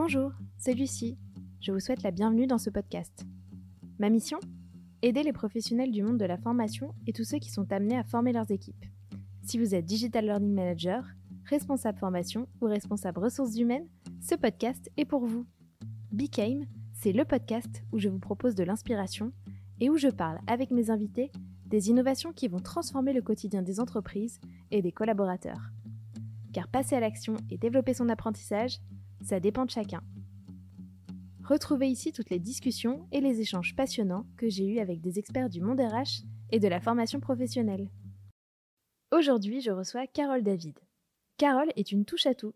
Bonjour, c'est Lucie. Je vous souhaite la bienvenue dans ce podcast. Ma mission Aider les professionnels du monde de la formation et tous ceux qui sont amenés à former leurs équipes. Si vous êtes Digital Learning Manager, responsable formation ou responsable ressources humaines, ce podcast est pour vous. Became, c'est le podcast où je vous propose de l'inspiration et où je parle avec mes invités des innovations qui vont transformer le quotidien des entreprises et des collaborateurs. Car passer à l'action et développer son apprentissage, ça dépend de chacun. Retrouvez ici toutes les discussions et les échanges passionnants que j'ai eus avec des experts du monde RH et de la formation professionnelle. Aujourd'hui, je reçois Carole David. Carole est une touche à tout.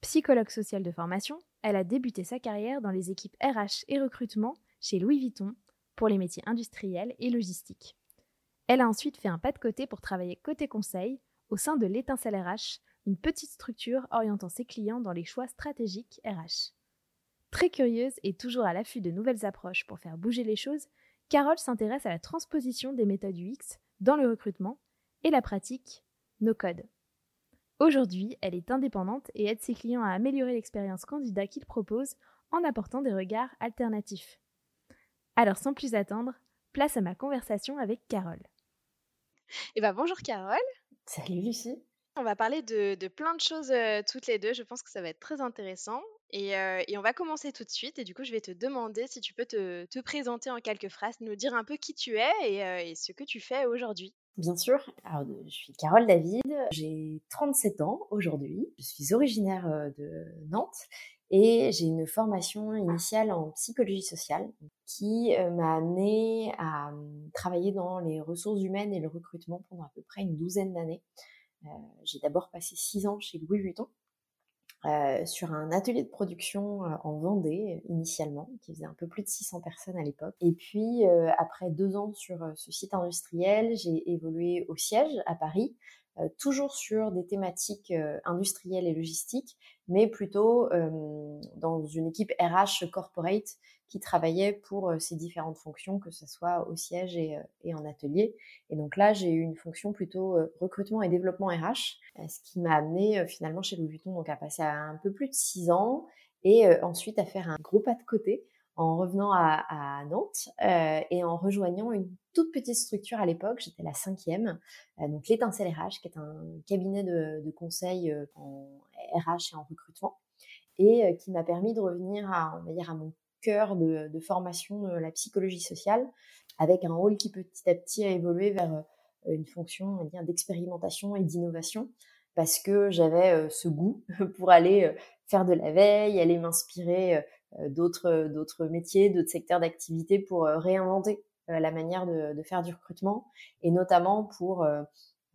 Psychologue sociale de formation, elle a débuté sa carrière dans les équipes RH et recrutement chez Louis Vuitton pour les métiers industriels et logistiques. Elle a ensuite fait un pas de côté pour travailler côté conseil au sein de l'étincelle RH une petite structure orientant ses clients dans les choix stratégiques RH. Très curieuse et toujours à l'affût de nouvelles approches pour faire bouger les choses, Carole s'intéresse à la transposition des méthodes UX dans le recrutement et la pratique no code. Aujourd'hui, elle est indépendante et aide ses clients à améliorer l'expérience candidat qu'ils proposent en apportant des regards alternatifs. Alors sans plus attendre, place à ma conversation avec Carole. Eh ben, bonjour Carole. Salut Lucie. On va parler de, plein de choses toutes les deux. Je pense que ça va être très intéressant. Et, on va commencer tout de suite. Et du coup, je vais te demander si tu peux te, présenter en quelques phrases, nous dire un peu qui tu es et, ce que tu fais aujourd'hui. Bien sûr. Alors, je suis Carole David. J'ai 37 ans aujourd'hui. Je suis originaire de Nantes et j'ai une formation initiale en psychologie sociale qui m'a amenée à travailler dans les ressources humaines et le recrutement pendant à peu près une douzaine d'années. Euh, j'ai d'abord passé six ans chez Louis Vuitton. Euh, sur un atelier de production euh, en Vendée initialement, qui faisait un peu plus de 600 personnes à l'époque. Et puis, après deux ans sur ce site industriel, j'ai évolué au siège à Paris, toujours sur des thématiques industrielles et logistiques, mais plutôt dans une équipe RH corporate qui travaillait pour ces différentes fonctions, que ce soit au siège et, en atelier. Et donc là, j'ai eu une fonction plutôt recrutement et développement RH, ce qui m'a amené finalement chez Louis Vuitton donc à passer à un peu plus de six ans et ensuite à faire un gros pas de côté en revenant à, Nantes et en rejoignant une toute petite structure à l'époque, j'étais la cinquième, donc l'étincelle RH, qui est un cabinet de, de conseil en RH et en recrutement, et qui m'a permis de revenir à, on va dire, à mon cœur de, formation de la psychologie sociale, avec un rôle qui petit à petit a évolué vers euh, une fonction d'expérimentation et d'innovation, parce que j'avais ce goût pour aller faire de la veille, aller m'inspirer d'autres d'autres métiers, d'autres secteurs d'activité pour réinventer la manière de, faire du recrutement et notamment pour euh,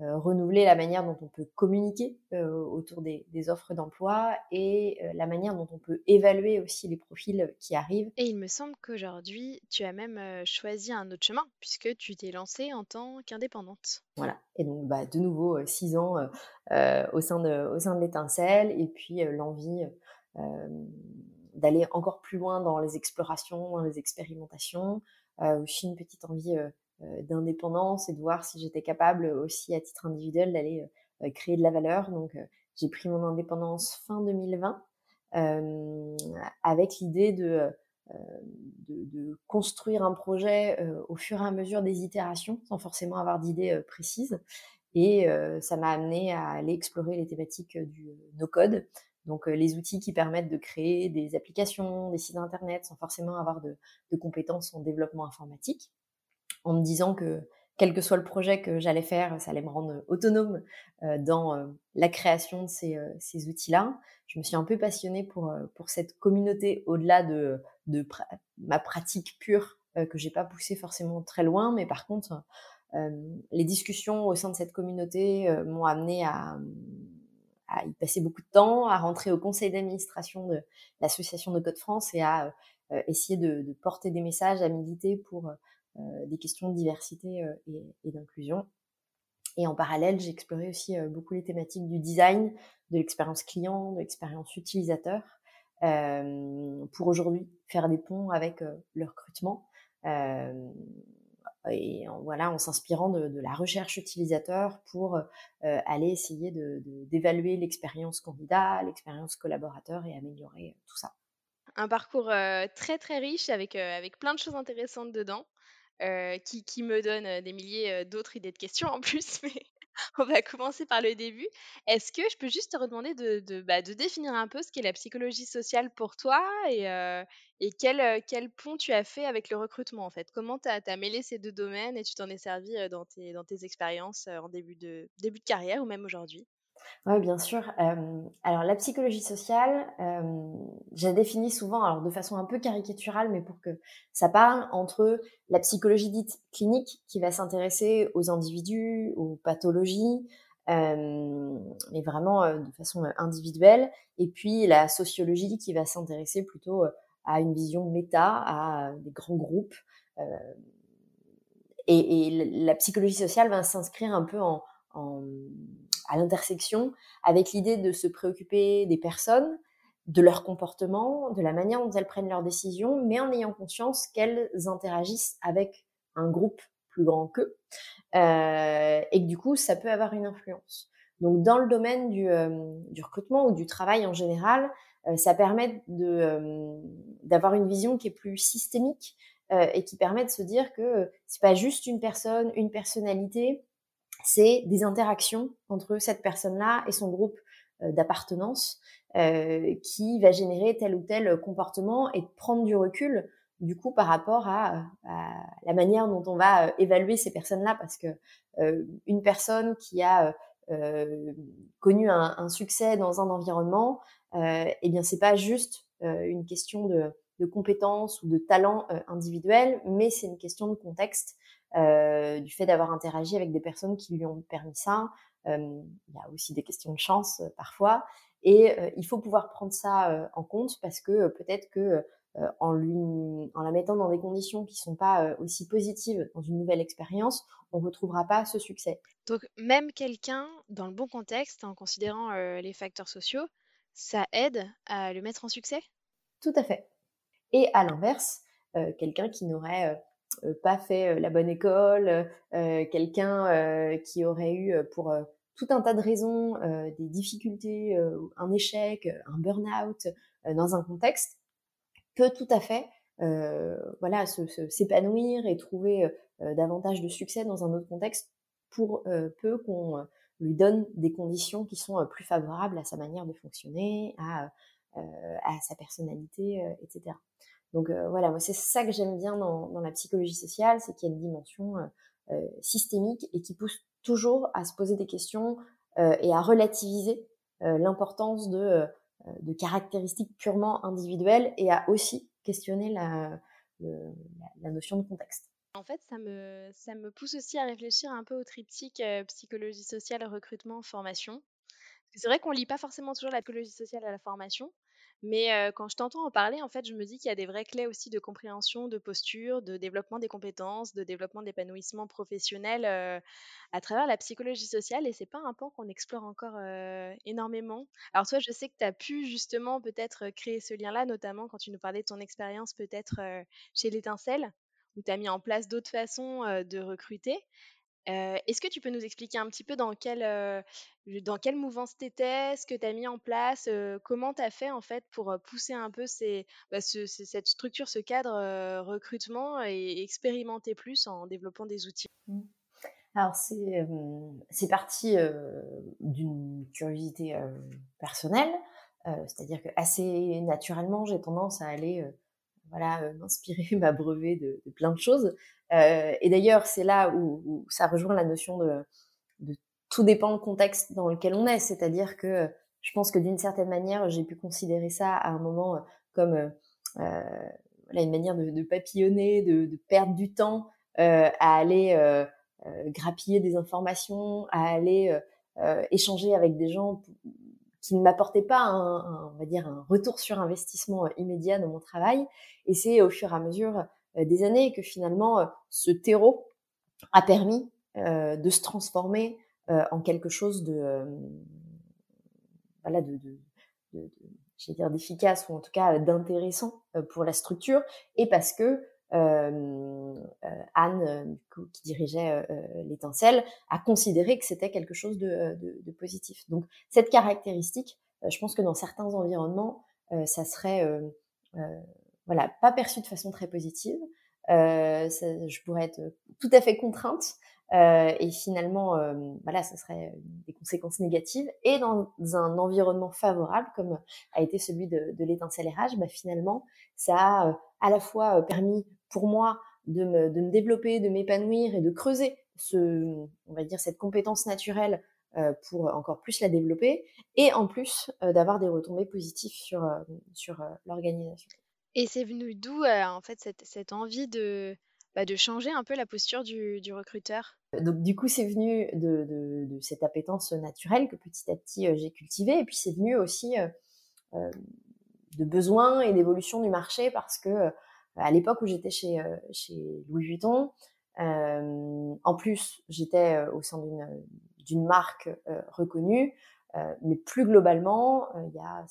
renouveler la manière dont on peut communiquer euh, autour des, offres d'emploi et euh, la manière dont on peut évaluer aussi les profils qui arrivent. Et il me semble qu'aujourd'hui, tu as même choisi un autre chemin puisque tu t'es lancée en tant qu'indépendante. Voilà. Et donc, bah, de nouveau, six ans au sein de, au sein de l'étincelle et puis l'envie d'aller encore plus loin dans les explorations, dans les expérimentations, aussi une petite envie euh, d'indépendance et de voir si j'étais capable aussi à titre individuel d'aller euh, créer de la valeur. Donc j'ai pris mon indépendance fin 2020 euh, avec l'idée de, de, construire un projet au fur et à mesure des itérations sans forcément avoir d'idées précises. Et ça m'a amené à aller explorer les thématiques du no-code, donc les outils qui permettent de créer des applications, des sites internet sans forcément avoir de, de compétences en développement informatique en me disant que quel que soit le projet que j'allais faire, ça allait me rendre autonome dans la création de ces, ces outils-là. Je me suis un peu passionnée pour, pour cette communauté au-delà de, de ma pratique pure que j'ai pas poussée forcément très loin, mais par contre, les discussions au sein de cette communauté m'ont amené à, y passer beaucoup de temps, à rentrer au conseil d'administration de l'association de Code France et à essayer de, de, porter des messages, à militer pour des questions de diversité euh, et, d'inclusion. Et en parallèle, j'ai exploré aussi euh, beaucoup les thématiques du design, de l'expérience client, de l'expérience utilisateur, pour aujourd'hui faire des ponts avec le recrutement. et en, voilà, en s'inspirant de, de, la recherche utilisateur pour aller essayer d'évaluer de, l'expérience candidat, l'expérience collaborateur et améliorer tout ça. Un parcours très très riche avec, avec plein de choses intéressantes dedans. Qui, qui, me donne des milliers d'autres idées de questions en plus, mais on va commencer par le début. Est-ce que je peux juste te redemander de, bah, définir un peu ce qu'est la psychologie sociale pour toi et, euh, et quel, euh, quel, pont tu as fait avec le recrutement en fait? Comment tu as, mêlé ces deux domaines et tu t'en es servi euh, dans tes, dans tes expériences en début de, début de carrière ou même aujourd'hui? Oui, bien sûr. alors, la psychologie sociale, euh, j'ai défini souvent, alors de façon un peu caricaturale, mais pour que ça parle entre la psychologie dite clinique, qui va s'intéresser aux individus, aux pathologies, mais vraiment de façon individuelle, et puis la sociologie qui va s'intéresser plutôt à une vision méta, à des grands groupes. Et, la psychologie sociale va s'inscrire un peu en à l'intersection avec l'idée de se préoccuper des personnes, de leur comportement, de la manière dont elles prennent leurs décisions, mais en ayant conscience qu'elles interagissent avec un groupe plus grand qu'eux, euh, et que du coup, ça peut avoir une influence. Donc, dans le domaine du, euh, recrutement ou du travail en général, euh, ça permet d'avoir une vision qui est plus systémique et qui permet de se dire que c'est pas juste une personne, une personnalité, c'est des interactions entre cette personne-là et son groupe euh, d'appartenance euh, qui va générer tel ou tel comportement et prendre du recul du coup par rapport à, la manière dont on va euh, évaluer ces personnes-là. Parce que une personne qui a connu un, succès dans un environnement, eh bien c'est pas juste une question de, de compétences ou de talent individuel, mais c'est une question de contexte euh, du fait d'avoir interagi avec des personnes qui lui ont permis ça. Euh, il y a aussi des questions de chance euh, parfois. Et il faut pouvoir prendre ça en compte parce que peut-être que en lui, en la mettant dans des conditions qui sont pas aussi positives dans une nouvelle expérience, on retrouvera pas ce succès. Donc même quelqu'un dans le bon contexte, en considérant les facteurs sociaux, ça aide à le mettre en succès? Tout à fait. Et à l'inverse, quelqu'un qui n'aurait euh, pas fait euh, la bonne école, euh, quelqu'un qui aurait eu pour tout un tas de raisons des difficultés, un échec, un burn-out dans un contexte, peut tout à fait voilà s'épanouir et trouver davantage de succès dans un autre contexte pour peu qu'on lui donne des conditions qui sont plus favorables à sa manière de fonctionner, à sa personnalité, etc. Donc euh, voilà, moi c'est ça que j'aime bien dans, la psychologie sociale, c'est qu'il y a une dimension euh, euh, systémique et qui pousse toujours à se poser des questions et à relativiser l'importance de, caractéristiques purement individuelles et à aussi questionner la, notion de contexte. En fait, ça me, ça me pousse aussi à réfléchir un peu au triptyque psychologie sociale, recrutement, formation. C'est vrai qu'on lit pas forcément toujours la psychologie sociale à la formation, mais quand je t'entends en parler, en fait, je me dis qu'il y a des vraies clés aussi de compréhension, de posture, de développement des compétences, de développement d'épanouissement professionnel à travers la psychologie sociale. Et c'est pas un pan qu'on explore encore énormément. Alors toi, je sais que tu as pu justement peut-être créer ce lien-là, notamment quand tu nous parlais de ton expérience peut-être chez l'étincelle, où tu as mis en place d'autres façons de recruter. Est-ce que tu peux nous expliquer un petit peu dans quelle, dans quelle mouvance tu ce que tu as mis en place, comment tu as fait en fait pour pousser un peu bah, cette structure, ce cadre recrutement et expérimenter plus en développant des outils? Mmh. Alors c'est parti d'une curiosité personnelle, c'est-à-dire que assez naturellement j'ai tendance à aller voilà, euh, m'inspirer, m'abreuver de, plein de choses. Euh, et d'ailleurs, c'est là où, ça rejoint la notion de, de, tout dépend le contexte dans lequel on est. C'est-à-dire que je pense que d'une certaine manière, j'ai pu considérer ça à un moment euh, comme euh, voilà, une manière de, de papillonner, de, perdre du temps euh, à aller euh, grappiller des informations, à aller échanger avec des gens qui ne m'apportait pas un, on va dire un retour sur investissement euh, immédiat dans mon travail. Et c'est au fur et à mesure euh, des années que finalement euh, ce terreau a permis de se transformer en quelque chose de voilà de, de, de, dire d'efficace ou en tout cas d'intéressant pour la structure et parce que Anne, qui dirigeait l'étincelle, a considéré que c'était quelque chose de, positif. Donc cette caractéristique, je pense que dans certains environnements, ça serait voilà pas perçu de façon très positive. Je pourrais être tout à fait contrainte euh, et finalement, euh, voilà, ça serait des conséquences négatives. Et dans un environnement favorable, comme a été celui de, de l'étincelle RH, bah, finalement, ça a euh, à la fois permis pour moi de me, de me développer, de m'épanouir et de creuser ce, on va dire, cette compétence naturelle pour encore plus la développer, et en plus d'avoir des retombées positives sur, sur l'organisation. Et c'est venu d'où, en fait, cette, cette envie de, bah, de changer un peu la posture du, du recruteur? Donc du coup, c'est venu de, de, de, cette appétence naturelle que petit à petit euh, j'ai cultivée, et puis c'est venu aussi euh, euh, de besoins et d'évolution du marché parce que euh, à l'époque où j'étais chez, euh, chez Louis Vuitton, en plus j'étais au sein d'une marque reconnue, mais plus globalement, il y a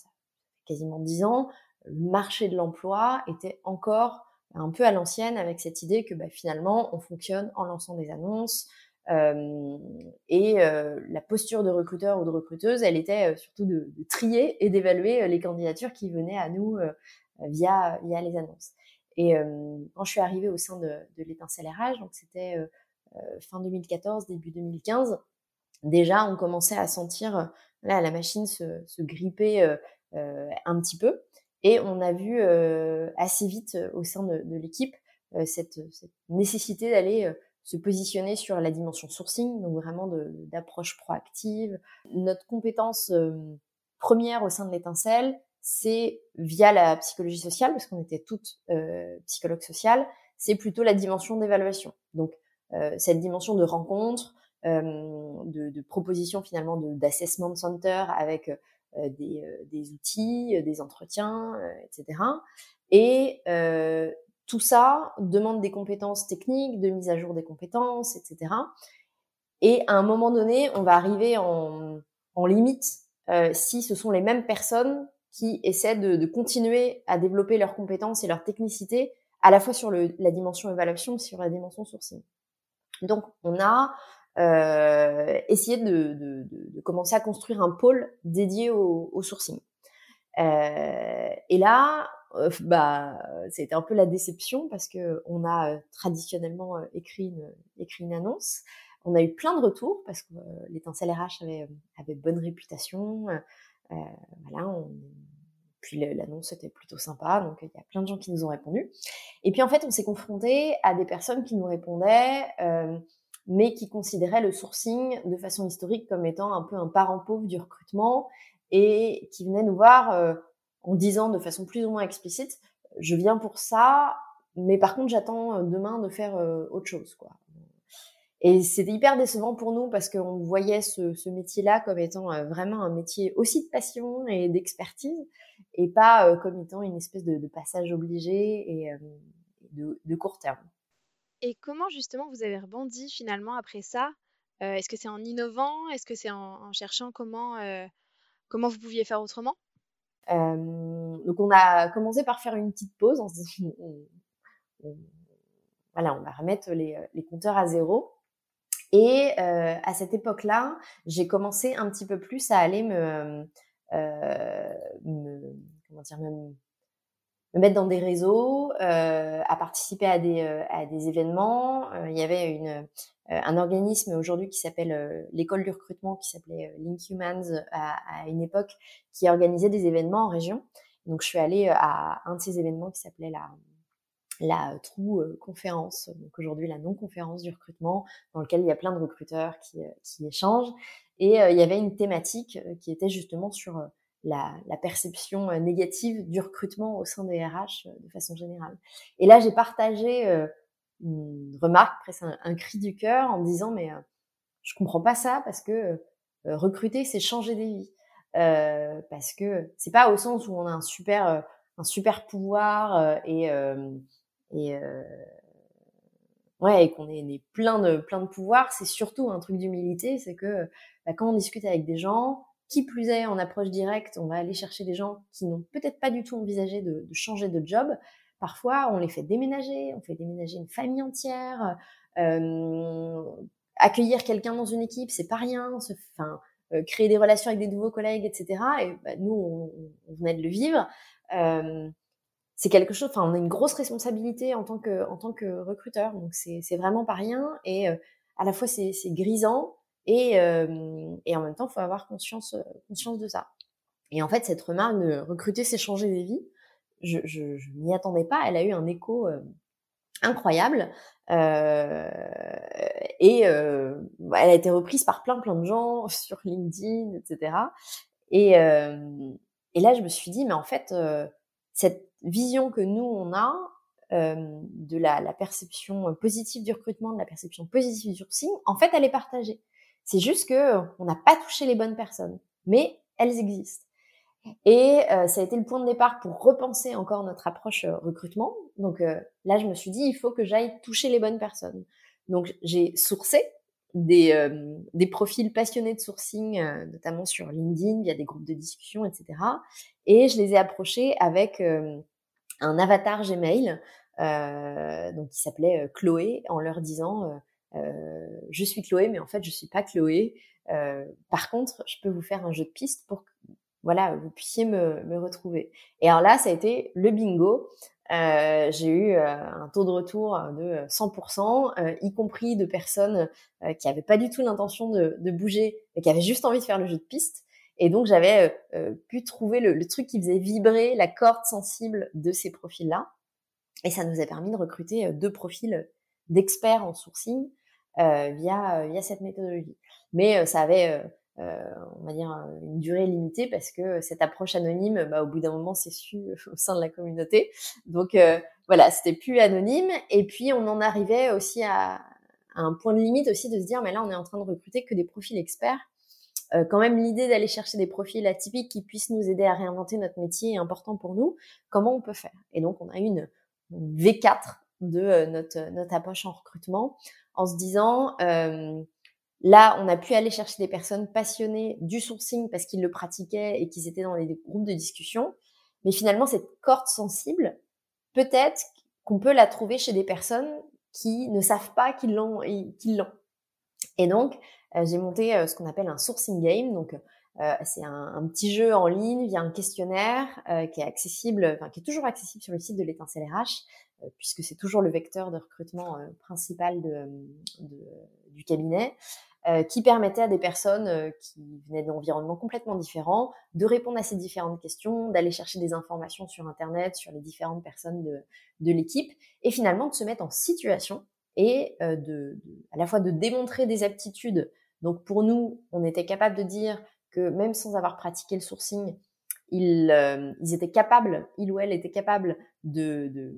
quasiment dix ans, le marché de l'emploi était encore un peu à l'ancienne avec cette idée que bah, finalement on fonctionne en lançant des annonces euh, et euh, la posture de recruteur ou de recruteuse, elle était euh, surtout de, trier et d'évaluer euh, les candidatures qui venaient à nous euh, via via les annonces. Et quand je suis arrivée au sein de, l'étincelle RH, donc c'était fin 2014, début 2015, déjà on commençait à sentir là la machine se, gripper un petit peu. Et on a vu assez vite au sein de, l'équipe cette, nécessité d'aller se positionner sur la dimension sourcing, donc vraiment d'approche proactive. Notre compétence première au sein de l'étincelle, c'est via la psychologie sociale, parce qu'on était toutes euh, psychologues sociales, c'est plutôt la dimension d'évaluation. Donc euh, cette dimension de rencontre, euh, de, de, proposition finalement d'assessment center avec euh, des, euh, des, outils, euh, des entretiens, etc. Et tout ça demande des compétences techniques, de mise à jour des compétences, etc. Et à un moment donné, on va arriver en, en limite euh, si ce sont les mêmes personnes qui essaient de, de, continuer à développer leurs compétences et leur technicité à la fois sur le, la dimension évaluation et sur la dimension sourcing. Donc, on a euh, essayer de, de, de, commencer à construire un pôle dédié au, au sourcing. Euh, et là, euh, bah, c'était un peu la déception parce que on a euh, traditionnellement euh, écrit une, écrit une annonce. On a eu plein de retours parce que l'étincelle RH avait, avait bonne réputation. Voilà, on, puis l'annonce était plutôt sympa, donc il y a plein de gens qui nous ont répondu. Et puis en fait, on s'est confronté à des personnes qui nous répondaient euh, mais qui considérait le sourcing de façon historique comme étant un peu un parent pauvre du recrutement et qui venait nous voir euh, en disant de façon plus ou moins explicite, je viens pour ça, mais par contre j'attends euh, demain de faire euh, autre chose, quoi. Et c'était hyper décevant pour nous parce qu'on voyait ce, ce métier-là comme étant euh, vraiment un métier aussi de passion et d'expertise et pas euh, comme étant une espèce de, de passage obligé et de, de court terme. Et comment justement vous avez rebondi finalement après ça? Euh, Est-ce que c'est en innovant? Est-ce que c'est en, en, cherchant comment, euh, comment vous pouviez faire autrement? Euh, Donc on a commencé par faire une petite pause. On se dit, on, on, voilà, on va remettre les, les compteurs à zéro. Et euh, à cette époque-là, j'ai commencé un petit peu plus à aller me, euh, me comment dire, me, me mettre dans des réseaux, euh, à participer à des, euh, à des événements. Euh, il y avait une, euh, un organisme aujourd'hui qui s'appelle l'école du recrutement, qui s'appelait Link Humans à, à, une époque, qui organisait des événements en région. Donc je suis allée à un de ces événements qui s'appelait la, la Trou conférence, donc aujourd'hui la non-conférence du recrutement, dans lequel il y a plein de recruteurs qui, qui échangent. Et il y avait une thématique qui était justement sur la, la, perception euh, négative du recrutement au sein des RH euh, de façon générale. Et là, j'ai partagé euh, une remarque, presque un, un, cri du cœur, en me disant mais je comprends pas ça parce que recruter, c'est changer des vies. Euh, parce que c'est pas au sens où on a un super un super pouvoir et et ouais et qu'on est, est, plein de plein de pouvoir. C'est surtout un truc d'humilité, c'est que bah, quand on discute avec des gens qui plus est, en approche directe, on va aller chercher des gens qui n'ont peut-être pas du tout envisagé de, de, changer de job, parfois on les fait déménager, on fait déménager une famille entière. accueillir quelqu'un dans une équipe, c'est pas rien. Enfin, créer des relations avec des nouveaux collègues, etc. Et bah, nous, on, on, venait de le vivre. C'est quelque chose. Enfin, on a une grosse responsabilité en tant que en tant que recruteur. Donc c'est vraiment pas rien. Et à la fois c'est grisant et et en même temps, faut avoir conscience conscience de ça. Et en fait, cette remarque de recruter, c'est changer des vies. Je, je, je m'y attendais pas. Elle a eu un écho euh, incroyable. Euh, et euh, elle a été reprise par plein plein de gens sur LinkedIn, etc. Et, euh, et là, je me suis dit, mais en fait, euh, cette vision que nous, on a de la, la, perception positive du recrutement, de la perception positive du sourcing, en fait, elle est partagée. C'est juste que on n'a pas touché les bonnes personnes, mais elles existent. Et euh, ça a été le point de départ pour repenser encore notre approche euh, recrutement. Donc euh, là, je me suis dit, il faut que j'aille toucher les bonnes personnes. Donc j'ai sourcé des, des profils passionnés de sourcing, notamment sur LinkedIn, via des groupes de discussion, etc. Et je les ai approchés avec un avatar Gmail, donc qui s'appelait Chloé, en leur disant je suis Chloé, mais en fait je suis pas Chloé. par contre, je peux vous faire un jeu de piste pour voilà, vous puissiez me, me, retrouver. Et alors là, ça a été le bingo. Euh, j'ai eu euh, un taux de retour de 100%, euh, y compris de personnes euh, qui n'avaient pas du tout l'intention de, de, bouger, mais qui avaient juste envie de faire le jeu de piste. Et donc j'avais pu trouver le, le, truc qui faisait vibrer la corde sensible de ces profils-là. Et ça nous a permis de recruter deux profils d'experts en sourcing via, via cette méthodologie. Mais ça avait euh, on va dire, une durée limitée parce que cette approche anonyme, bah, au bout d'un moment, c'est su au sein de la communauté. Donc euh, voilà, c'était plus anonyme. Et puis on en arrivait aussi à, un point de limite aussi de se dire, mais là, on est en train de recruter que des profils experts. Euh, quand même, l'idée d'aller chercher des profils atypiques qui puissent nous aider à réinventer notre métier est important pour nous. Comment on peut faire? Et donc, on a une, une V4 de notre, notre approche en recrutement en se disant, euh, Là, on a pu aller chercher des personnes passionnées du sourcing parce qu'ils le pratiquaient et qu'ils étaient dans les groupes de discussion. Mais finalement, cette corde sensible, peut-être qu'on peut la trouver chez des personnes qui ne savent pas qu'ils l'ont. L'ont. Et donc, euh, j'ai monté euh, ce qu'on appelle un sourcing game. Donc, euh, c'est un, petit jeu en ligne via un questionnaire qui est accessible, enfin, qui est toujours accessible sur le site de l'étincelle RH, puisque c'est toujours le vecteur de recrutement principal de, du cabinet. Euh, qui permettait à des personnes euh, qui venaient d'environnements complètement différents de répondre à ces différentes questions, d'aller chercher des informations sur Internet, sur les différentes personnes de, de l'équipe, et finalement de se mettre en situation et euh, de, à la fois de démontrer des aptitudes. Donc pour nous, on était capable de dire que même sans avoir pratiqué le sourcing, ils, ils étaient capables, il ou elle était capable d'aller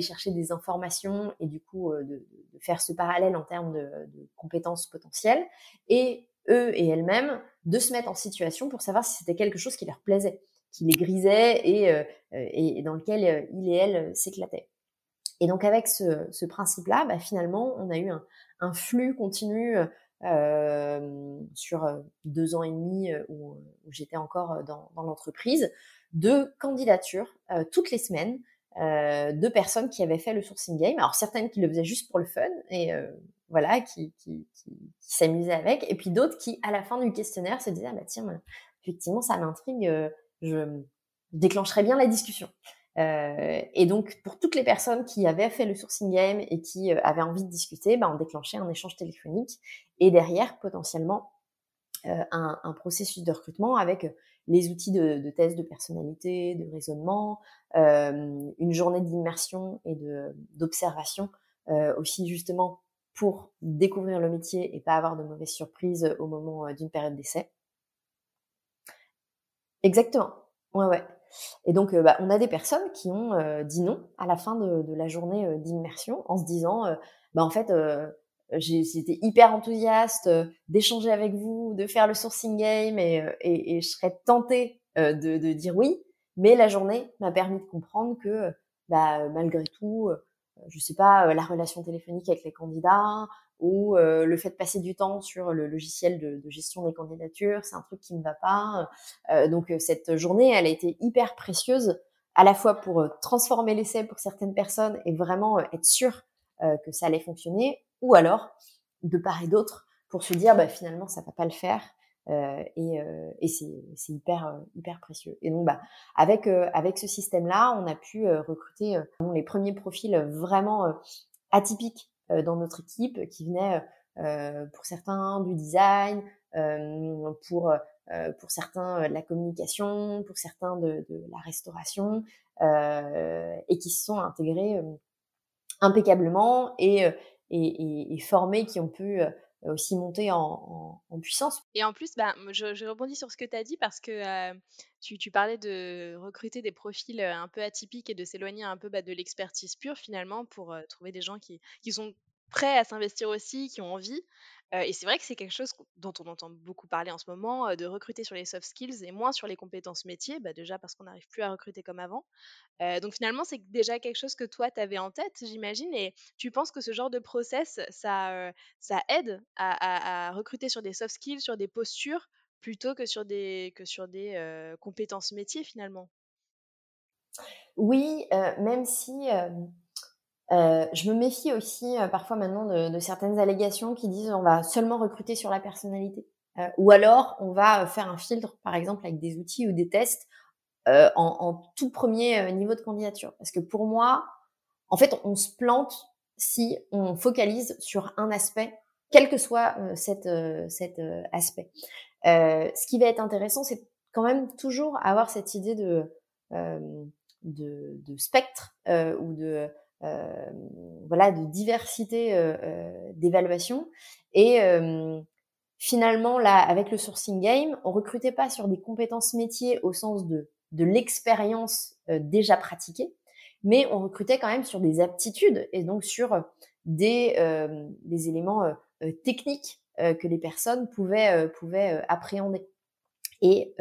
chercher des informations et du coup de, de, faire ce parallèle en termes de, compétences potentielles et eux et elles-mêmes de se mettre en situation pour savoir si c'était quelque chose qui leur plaisait, qui les grisait et, euh, dans lequel euh, il et elle s'éclataient. Et donc avec ce, principe-là, bah, finalement, on a eu un, flux continu euh, sur deux ans et demi où, où j'étais encore dans, l'entreprise de candidatures toutes les semaines euh, de personnes qui avaient fait le sourcing game. Alors certaines qui le faisaient juste pour le fun et euh, voilà, qui, qui, s'amusaient avec, et puis d'autres qui, à la fin du questionnaire, se disaient ah bah tiens, effectivement ça m'intrigue, euh, je déclencherais bien la discussion. Euh, et donc pour toutes les personnes qui avaient fait le sourcing game et qui euh, avaient envie de discuter, bah, on déclenchait un échange téléphonique et derrière potentiellement un, un, processus de recrutement avec les outils de, de tests de personnalité, de raisonnement, euh, une journée d'immersion et d'observation euh, aussi justement pour découvrir le métier et pas avoir de mauvaises surprises au moment euh, d'une période d'essai. Exactement. Ouais, ouais. Et donc, bah, on a des personnes qui ont dit non à la fin de, la journée d'immersion en se disant, bah, en fait, j'étais hyper enthousiaste d'échanger avec vous, de faire le sourcing game et, je serais tentée de, de, dire oui, mais la journée m'a permis de comprendre que, bah, malgré tout, euh, je sais pas, euh, la relation téléphonique avec les candidats ou euh, le fait de passer du temps sur le logiciel de, de gestion des candidatures, c'est un truc qui ne va pas. donc cette journée, elle a été hyper précieuse à la fois pour transformer l'essai pour certaines personnes et vraiment être sûr que ça allait fonctionner, ou alors de part et d'autre pour se dire bah, finalement ça va pas le faire euh, et, euh, et c'est hyper euh, hyper précieux. Et donc bah avec avec ce système là, on a pu recruter les premiers profils vraiment atypiques dans notre équipe qui venaient pour certains du design, pour pour certains de la communication, pour certains de, de la restauration et qui se sont intégrés impeccablement et, et, et, et formés, qui ont pu euh, aussi monter en, puissance. Et en plus, bah, je, rebondis sur ce que tu as dit parce que euh, tu, parlais de recruter des profils euh, un peu atypiques et de s'éloigner un peu bah, de l'expertise pure finalement pour trouver des gens qui sont prêts à s'investir aussi, qui ont envie. Et c'est vrai que c'est quelque chose dont on entend beaucoup parler en ce moment, de recruter sur les soft skills et moins sur les compétences métiers, bah déjà parce qu'on n'arrive plus à recruter comme avant. donc finalement, c'est déjà quelque chose que toi, tu avais en tête, j'imagine, et tu penses que ce genre de process, ça, aide à, recruter sur des soft skills, sur des postures, plutôt que sur des compétences métiers finalement? Oui, même si euh, je me méfie aussi euh, parfois maintenant de, de, certaines allégations qui disent on va seulement recruter sur la personnalité. Euh, ou alors on va faire un filtre, par exemple, avec des outils ou des tests en, en, tout premier niveau de candidature. Parce que pour moi, en fait, on se plante si on focalise sur un aspect, quel que soit cet, cet aspect. ce qui va être intéressant, c'est quand même toujours avoir cette idée de, de, de spectre ou de euh, voilà, de diversité euh, euh, d'évaluation. Et finalement, là, avec le sourcing game, on recrutait pas sur des compétences métiers au sens de, de l'expérience déjà pratiquée, mais on recrutait quand même sur des aptitudes et donc sur des, des éléments techniques que les personnes pouvaient, pouvaient appréhender. Et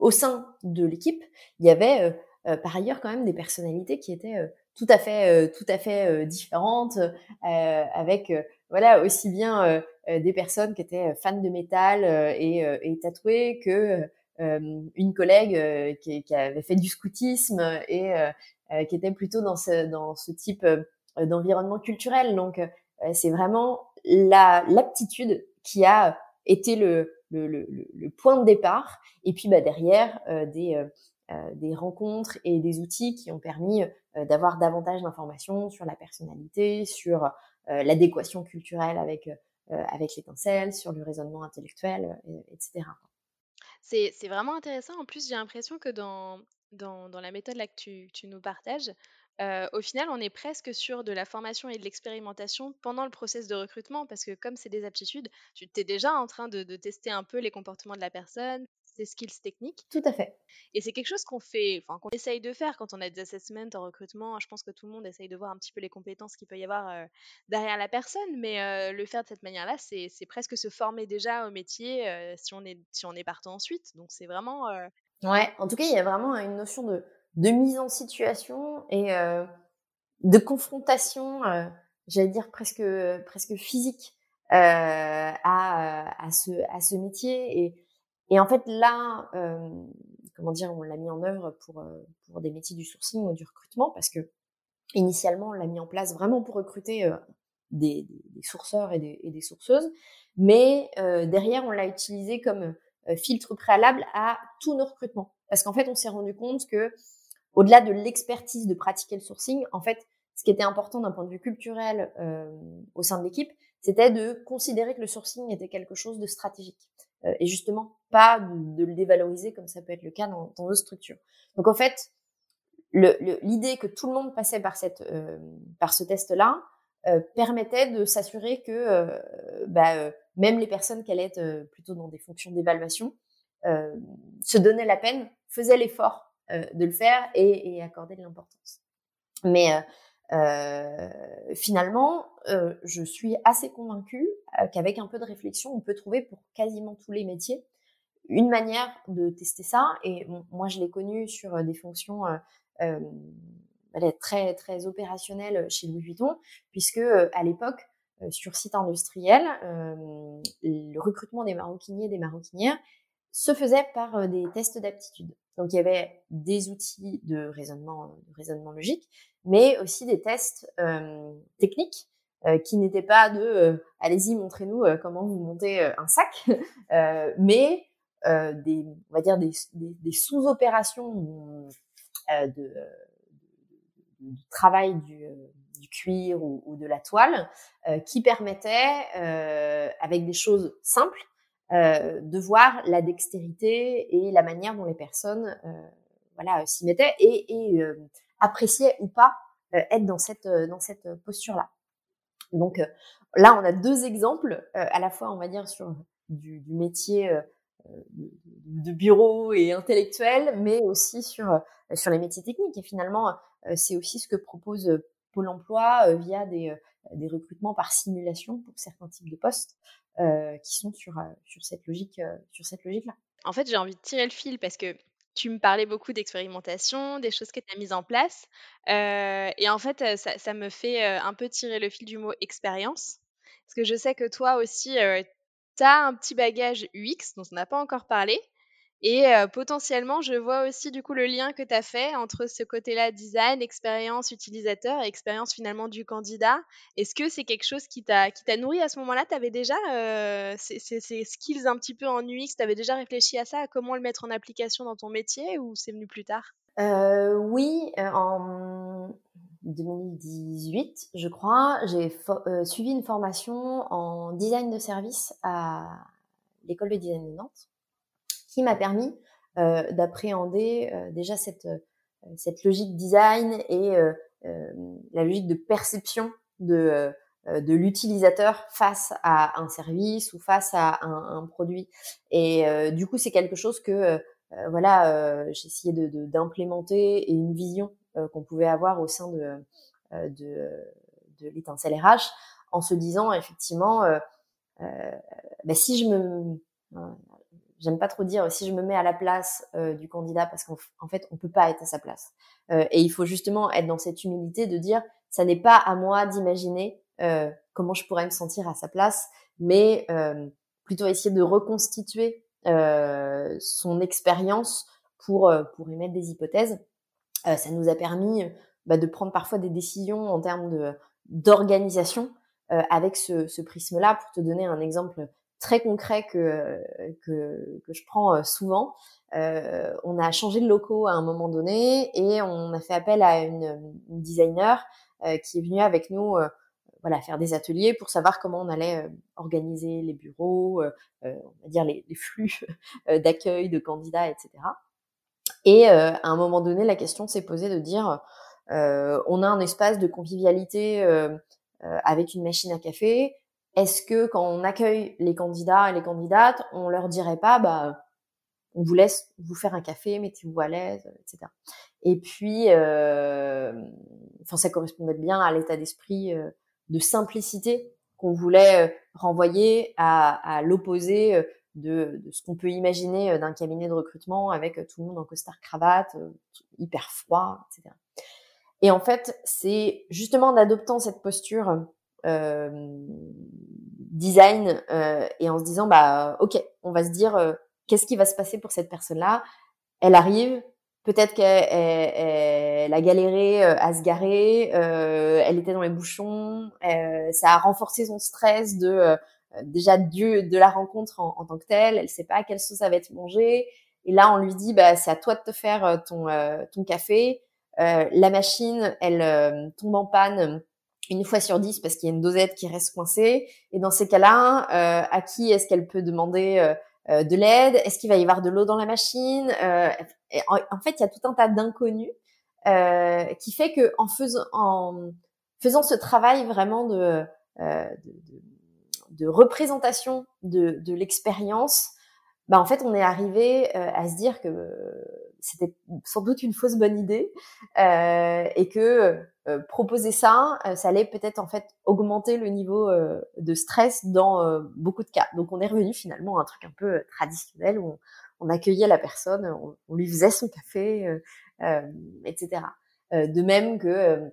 au sein de l'équipe, il y avait par ailleurs quand même des personnalités qui étaient tout à fait, euh, tout à fait euh, différentes, euh, avec voilà aussi bien des personnes qui étaient fans de métal et, et tatouées que une collègue qui, qui, avait fait du scoutisme et qui était plutôt dans ce, dans ce type d'environnement culturel. Donc, c'est vraiment la l'aptitude qui a été le, le, le, le, point de départ. Et puis, bah, derrière, euh, des rencontres et des outils qui ont permis euh, d'avoir davantage d'informations sur la personnalité, sur euh, l'adéquation culturelle avec, avec l'étincelle, sur le raisonnement intellectuel, etc. C'est vraiment intéressant. En plus, j'ai l'impression que dans, dans, dans, la méthode que tu, tu nous partages, au final, on est presque sur de la formation et de l'expérimentation pendant le process de recrutement, parce que comme c'est des aptitudes, tu es déjà en train de, tester un peu les comportements de la personne, ses skills techniques. Tout à fait. Et c'est quelque chose qu'on fait, enfin qu'on essaye de faire quand on a des assessments en recrutement. Je pense que tout le monde essaye de voir un petit peu les compétences qu'il peut y avoir euh, derrière la personne, mais euh, le faire de cette manière-là, c'est presque se former déjà au métier euh, si on est si on est partant ensuite. Donc c'est vraiment. Ouais. En tout cas, il y a vraiment une notion de de mise en situation et de confrontation, j'allais dire presque presque physique à, à ce à ce métier et et en fait, là, euh, comment dire, on l'a mis en œuvre pour, euh, pour des métiers du sourcing ou du recrutement parce que initialement, on l'a mis en place vraiment pour recruter euh, des, des, sourceurs et des, et des sourceuses, mais euh, derrière, on l'a utilisé comme filtre préalable à tous nos recrutements parce qu'en fait, on s'est rendu compte que au-delà de l'expertise de pratiquer le sourcing, en fait, ce qui était important d'un point de vue culturel au sein de l'équipe, c'était de considérer que le sourcing était quelque chose de stratégique. Euh, et justement pas de, le dévaloriser comme ça peut être le cas dans, dans d'autres structures. Donc en fait, l'idée que tout le monde passait par cette euh, par ce test-là euh, permettait de s'assurer que bah, même les personnes qui allaient être plutôt dans des fonctions d'évaluation se donnaient la peine, faisaient l'effort de le faire et, et accordaient de l'importance. Mais euh, finalement, euh, je suis assez convaincue euh, qu'avec un peu de réflexion, on peut trouver pour quasiment tous les métiers une manière de tester ça. Et moi, je l'ai connu sur des fonctions euh, très très opérationnelles chez Louis Vuitton, puisque à l'époque, sur site industriel, le recrutement des maroquiniers et des maroquinières se faisait par des tests d'aptitude. Donc il y avait des outils de raisonnement, de raisonnement logique, mais aussi des tests techniques qui n'étaient pas de allez-y montrez-nous comment vous montez un sac, mais des on va dire des, des, sous-opérations de, du travail du, du cuir ou, de la toile qui permettaient avec des choses simples euh, de voir la dextérité et la manière dont les personnes euh, voilà s'y mettaient et, et euh, appréciaient ou pas être dans cette dans cette posture là. Donc là, on a deux exemples à la fois, on va dire sur du, du métier de, bureau et intellectuel, mais aussi sur sur les métiers techniques. Et finalement, c'est aussi ce que propose Pôle Emploi via des des recrutements par simulation pour certains types de postes. Euh, qui sont sur, euh, sur cette logique, euh, sur cette logique-là. En fait, j'ai envie de tirer le fil parce que tu me parlais beaucoup d'expérimentation, des choses que tu as mises en place. et en fait, ça, me fait un peu tirer le fil du mot expérience. Parce que je sais que toi aussi, tu as un petit bagage UX dont on n'a pas encore parlé. Et potentiellement, je vois aussi du coup le lien que tu as fait entre ce côté-là design, expérience utilisateur et expérience finalement du candidat. Est-ce que c'est quelque chose qui t'a nourri à ce moment-là? Tu avais déjà ces, ces, skills un petit peu en UX Tu avais déjà réfléchi à ça, à comment le mettre en application dans ton métier ou c'est venu plus tard? Euh, Oui, en 2018, je crois, j'ai suivi une formation en design de service à l'école de design de Nantes qui m'a permis euh, d'appréhender euh, déjà cette, euh, cette logique design et la logique de perception de, de l'utilisateur face à un service ou face à un, produit. Et du coup, c'est quelque chose que voilà, j'ai essayé de, d'implémenter et une vision qu'on pouvait avoir au sein de, de, l'étincelle RH en se disant effectivement, bah, si je me j'aime pas trop dire si je me mets à la place euh, du candidat parce qu'en fait on peut pas être à sa place. Euh, et il faut justement être dans cette humilité de dire ça n'est pas à moi d'imaginer euh, comment je pourrais me sentir à sa place mais plutôt essayer de reconstituer son expérience pour pour émettre des hypothèses. Ça nous a permis bah, de prendre parfois des décisions en termes de d'organisation avec ce, ce prisme là pour te donner un exemple très concret que, que, que je prends euh, souvent. Euh, on a changé de locaux à un moment donné et on a fait appel à une, designer euh, qui est venue avec nous euh, voilà, faire des ateliers pour savoir comment on allait euh, organiser les bureaux, on va dire les, les flux d'accueil de candidats, etc. Et à un moment donné, la question s'est posée de dire, on a un espace de convivialité avec une machine à café, est-ce que quand on accueille les candidats et les candidates, on leur dirait pas, bah, on vous laisse vous faire un café, mettez-vous à l'aise, etc. Et puis, euh, enfin, ça correspondait bien à l'état d'esprit euh, de simplicité qu'on voulait euh, renvoyer à, l'opposé de, ce qu'on peut imaginer d'un cabinet de recrutement avec tout le monde en costard cravate, hyper froid, etc. Et en fait, c'est justement en adoptant cette posture euh, design euh, et en se disant bah ok, on va se dire euh, qu'est-ce qui va se passer pour cette personne-là? Elle arrive, peut-être qu'elle a galéré à se garer, elle était dans les bouchons, ça a renforcé son stress de déjà du, de la rencontre en, tant que telle, elle sait pas à quelle sauce ça va être mangée. Et là, on lui dit, bah, c'est à toi de te faire ton, ton café. la machine, elle tombe en panne une fois sur dix parce qu'il y a une dosette qui reste coincée. Et dans ces cas-là, euh, à qui est-ce qu'elle peut demander euh, euh, de l'aide? Est-ce qu'il va y avoir de l'eau dans la machine? En, fait, il y a tout un tas d'inconnus qui fait que en faisant, en faisant ce travail vraiment de, de, de, représentation de, de l'expérience, bah en fait, on est arrivé à se dire que c'était sans doute une fausse bonne idée euh, et que euh, proposer ça, euh, ça allait peut-être en fait augmenter le niveau de stress dans beaucoup de cas. Donc on est revenu finalement à un truc un peu traditionnel où on, accueillait la personne, on, lui faisait son café, etc. de même que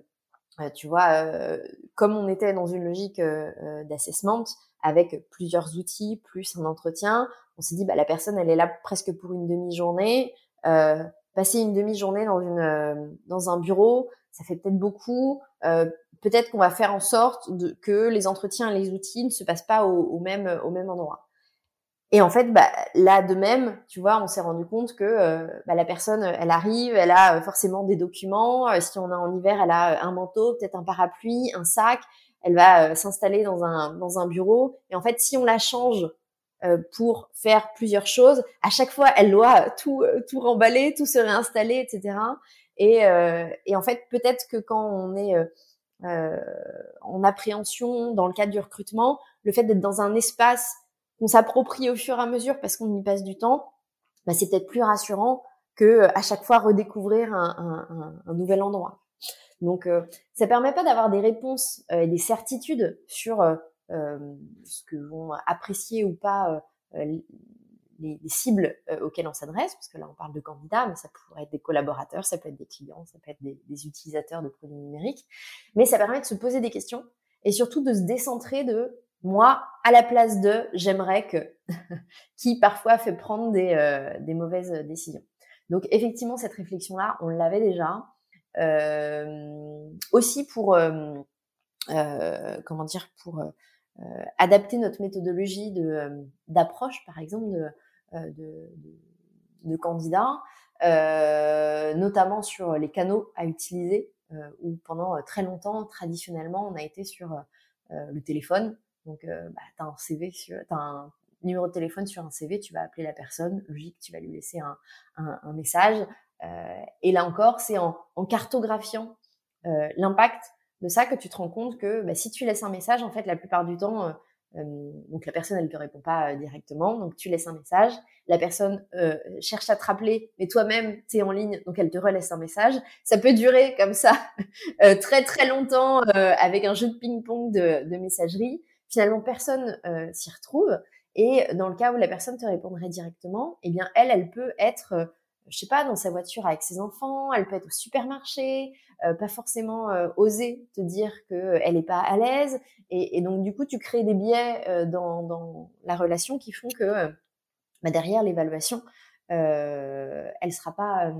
tu vois, comme on était dans une logique d'assessment avec plusieurs outils plus un entretien, on s'est dit, bah, la personne, elle est là presque pour une demi-journée. Euh, passer une demi-journée dans une euh, dans un bureau, ça fait peut-être beaucoup. Euh, peut-être qu'on va faire en sorte de, que les entretiens et les outils ne se passent pas au, au même au même endroit. Et en fait, bah, là de même, tu vois, on s'est rendu compte que euh, bah, la personne, elle arrive, elle a forcément des documents. si on est en hiver, elle a un manteau, peut-être un parapluie, un sac. Elle va s'installer dans un dans un bureau. Et en fait, si on la change euh, pour faire plusieurs choses. À chaque fois, elle doit tout euh, tout remballer, tout se réinstaller, etc. Et, euh, et en fait, peut-être que quand on est en appréhension dans le cadre du recrutement, le fait d'être dans un espace qu'on s'approprie au fur et à mesure parce qu'on y passe du temps, bah, c'est peut-être plus rassurant que à chaque fois redécouvrir un, un, un nouvel endroit. Donc, ça permet pas d'avoir des réponses et des certitudes sur euh, ce que vont apprécier ou pas euh, euh, les, les, cibles auxquelles on s'adresse, parce que là on parle de candidats, mais ça pourrait être des collaborateurs, ça peut être des clients, ça peut être des, des, utilisateurs de produits numériques. Mais ça permet de se poser des questions et surtout de se décentrer de moi à la place de j'aimerais que, qui parfois fait prendre des, euh, des mauvaises décisions. Donc effectivement cette réflexion là, on l'avait déjà. Euh, aussi pour euh, comment dire pour euh, adapter notre méthodologie de euh, d'approche, par exemple, de, euh, de, de, candidats, notamment sur les canaux à utiliser, où pendant très longtemps, traditionnellement, on a été sur le téléphone. Donc, bah, tu as un CV, numéro de téléphone sur un CV, tu vas appeler la personne, logique, tu vas lui laisser un, message. Euh, et là encore, c'est en, cartographiant euh, l'impact de ça que tu te rends compte que bah, si tu laisses un message, en fait, la plupart du temps, euh, euh, donc la personne, elle te répond pas euh, directement, donc tu laisses un message. La personne cherche à te rappeler, mais toi-même, tu es en ligne, donc elle te relaisse un message. Ça peut durer comme ça très très longtemps avec un jeu de ping-pong de, de, messagerie. Finalement, personne s'y retrouve. Et dans le cas où la personne te répondrait directement, eh bien, elle, elle peut être je sais pas, dans sa voiture avec ses enfants, elle peut être au supermarché, euh, pas forcément euh, oser te dire qu'elle n'est pas à l'aise. Et, et, donc, du coup, tu crées des biais euh, dans, dans, la relation qui font que bah, derrière l'évaluation, elle sera pas,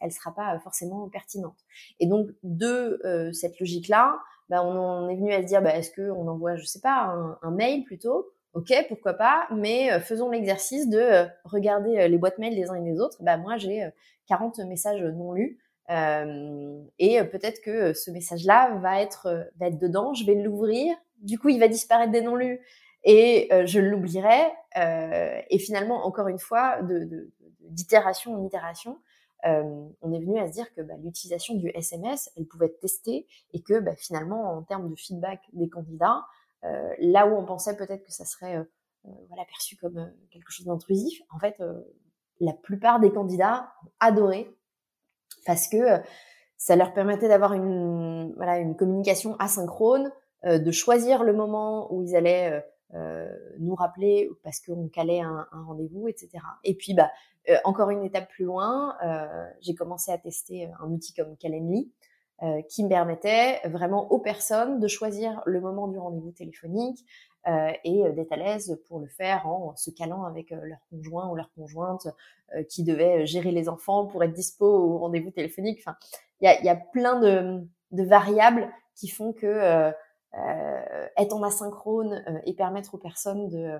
elle sera pas forcément pertinente. Et donc, de cette logique-là, bah, on en est venu à se dire, bah, est-ce qu'on envoie, je sais pas, un, un mail plutôt Ok, pourquoi pas, mais euh, faisons l'exercice de euh, regarder euh, les boîtes mail des uns et des autres. Bah moi j'ai 40 messages non lus et peut-être que ce message-là va être va être dedans. Je vais l'ouvrir, du coup il va disparaître des non lus et je l'oublierai. et finalement encore une fois de d'itération en itération, on est venu à se dire que bah, l'utilisation du SMS, elle pouvait être testée et que bah, finalement, en termes de feedback des candidats, euh, là où on pensait peut-être que ça serait euh, euh, voilà, perçu comme quelque chose d'intrusif, en fait, la plupart des candidats ont adoré parce que ça leur permettait d'avoir une, voilà, une communication asynchrone, de choisir le moment où ils allaient euh, nous rappeler parce qu'on calait un, un rendez-vous, etc. Et puis, bah, encore une étape plus loin, euh, j'ai commencé à tester un outil comme Calendly, euh, qui me permettait vraiment aux personnes de choisir le moment du rendez-vous téléphonique euh, et d'être à l'aise pour le faire en se calant avec euh, leur conjoint ou leur conjointe qui devait gérer les enfants pour être dispo au rendez-vous téléphonique. Enfin, il y a, y a, plein de, de, variables qui font que euh, être en asynchrone et permettre aux personnes de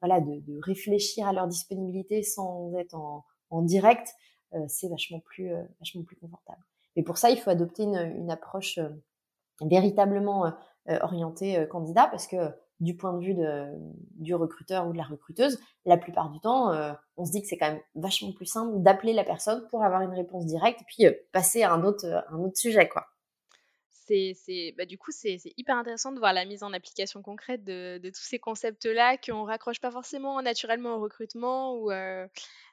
voilà de, de, réfléchir à leur disponibilité sans être en, en direct, c'est vachement plus vachement plus confortable. Et pour ça, il faut adopter une, approche euh, véritablement euh, euh, orientée candidat parce que du point de vue du recruteur ou de la recruteuse, la plupart du temps, on se dit que c'est quand même vachement plus simple d'appeler la personne pour avoir une réponse directe puis passer à un autre, un autre sujet, quoi. C'est, bah, du coup, c'est hyper intéressant de voir la mise en application concrète de, tous ces concepts-là qu'on raccroche pas forcément naturellement au recrutement ou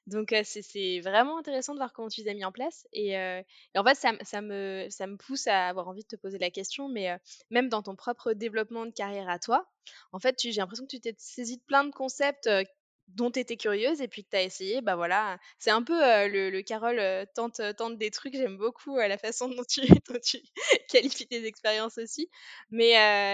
donc, c'est vraiment intéressant de voir comment tu les as mis en place. Et, en fait, ça, me, ça me pousse à avoir envie de te poser la question, mais même dans ton propre développement de carrière à toi, en fait, j'ai l'impression que tu t'es saisi de plein de concepts dont tu étais curieuse et puis que tu as essayé, bah voilà, c'est un peu le, le, Carole tente, tente des trucs, j'aime beaucoup la façon dont tu, dont qualifies tes expériences aussi. Mais,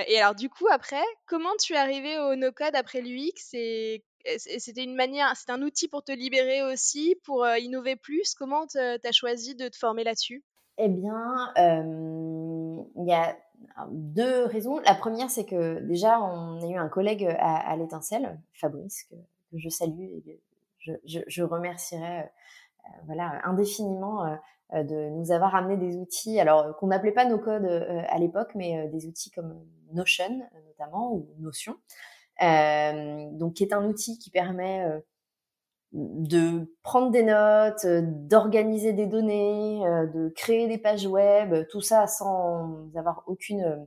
et alors du coup, après, comment tu es arrivé au no-code après l'UX et c'était une manière, c'est un outil pour te libérer aussi, pour innover plus? Comment tu as choisi de te former là-dessus? Eh bien, il y a deux raisons. La première, c'est que déjà, on a eu un collègue à, l'étincelle, Fabrice, je salue et je, je, remercierai voilà, indéfiniment de nous avoir amené des outils, alors qu'on n'appelait pas nos codes à l'époque, mais des outils comme Notion notamment ou Notion, donc qui est un outil qui permet de prendre des notes, d'organiser des données, de créer des pages web, tout ça sans avoir aucune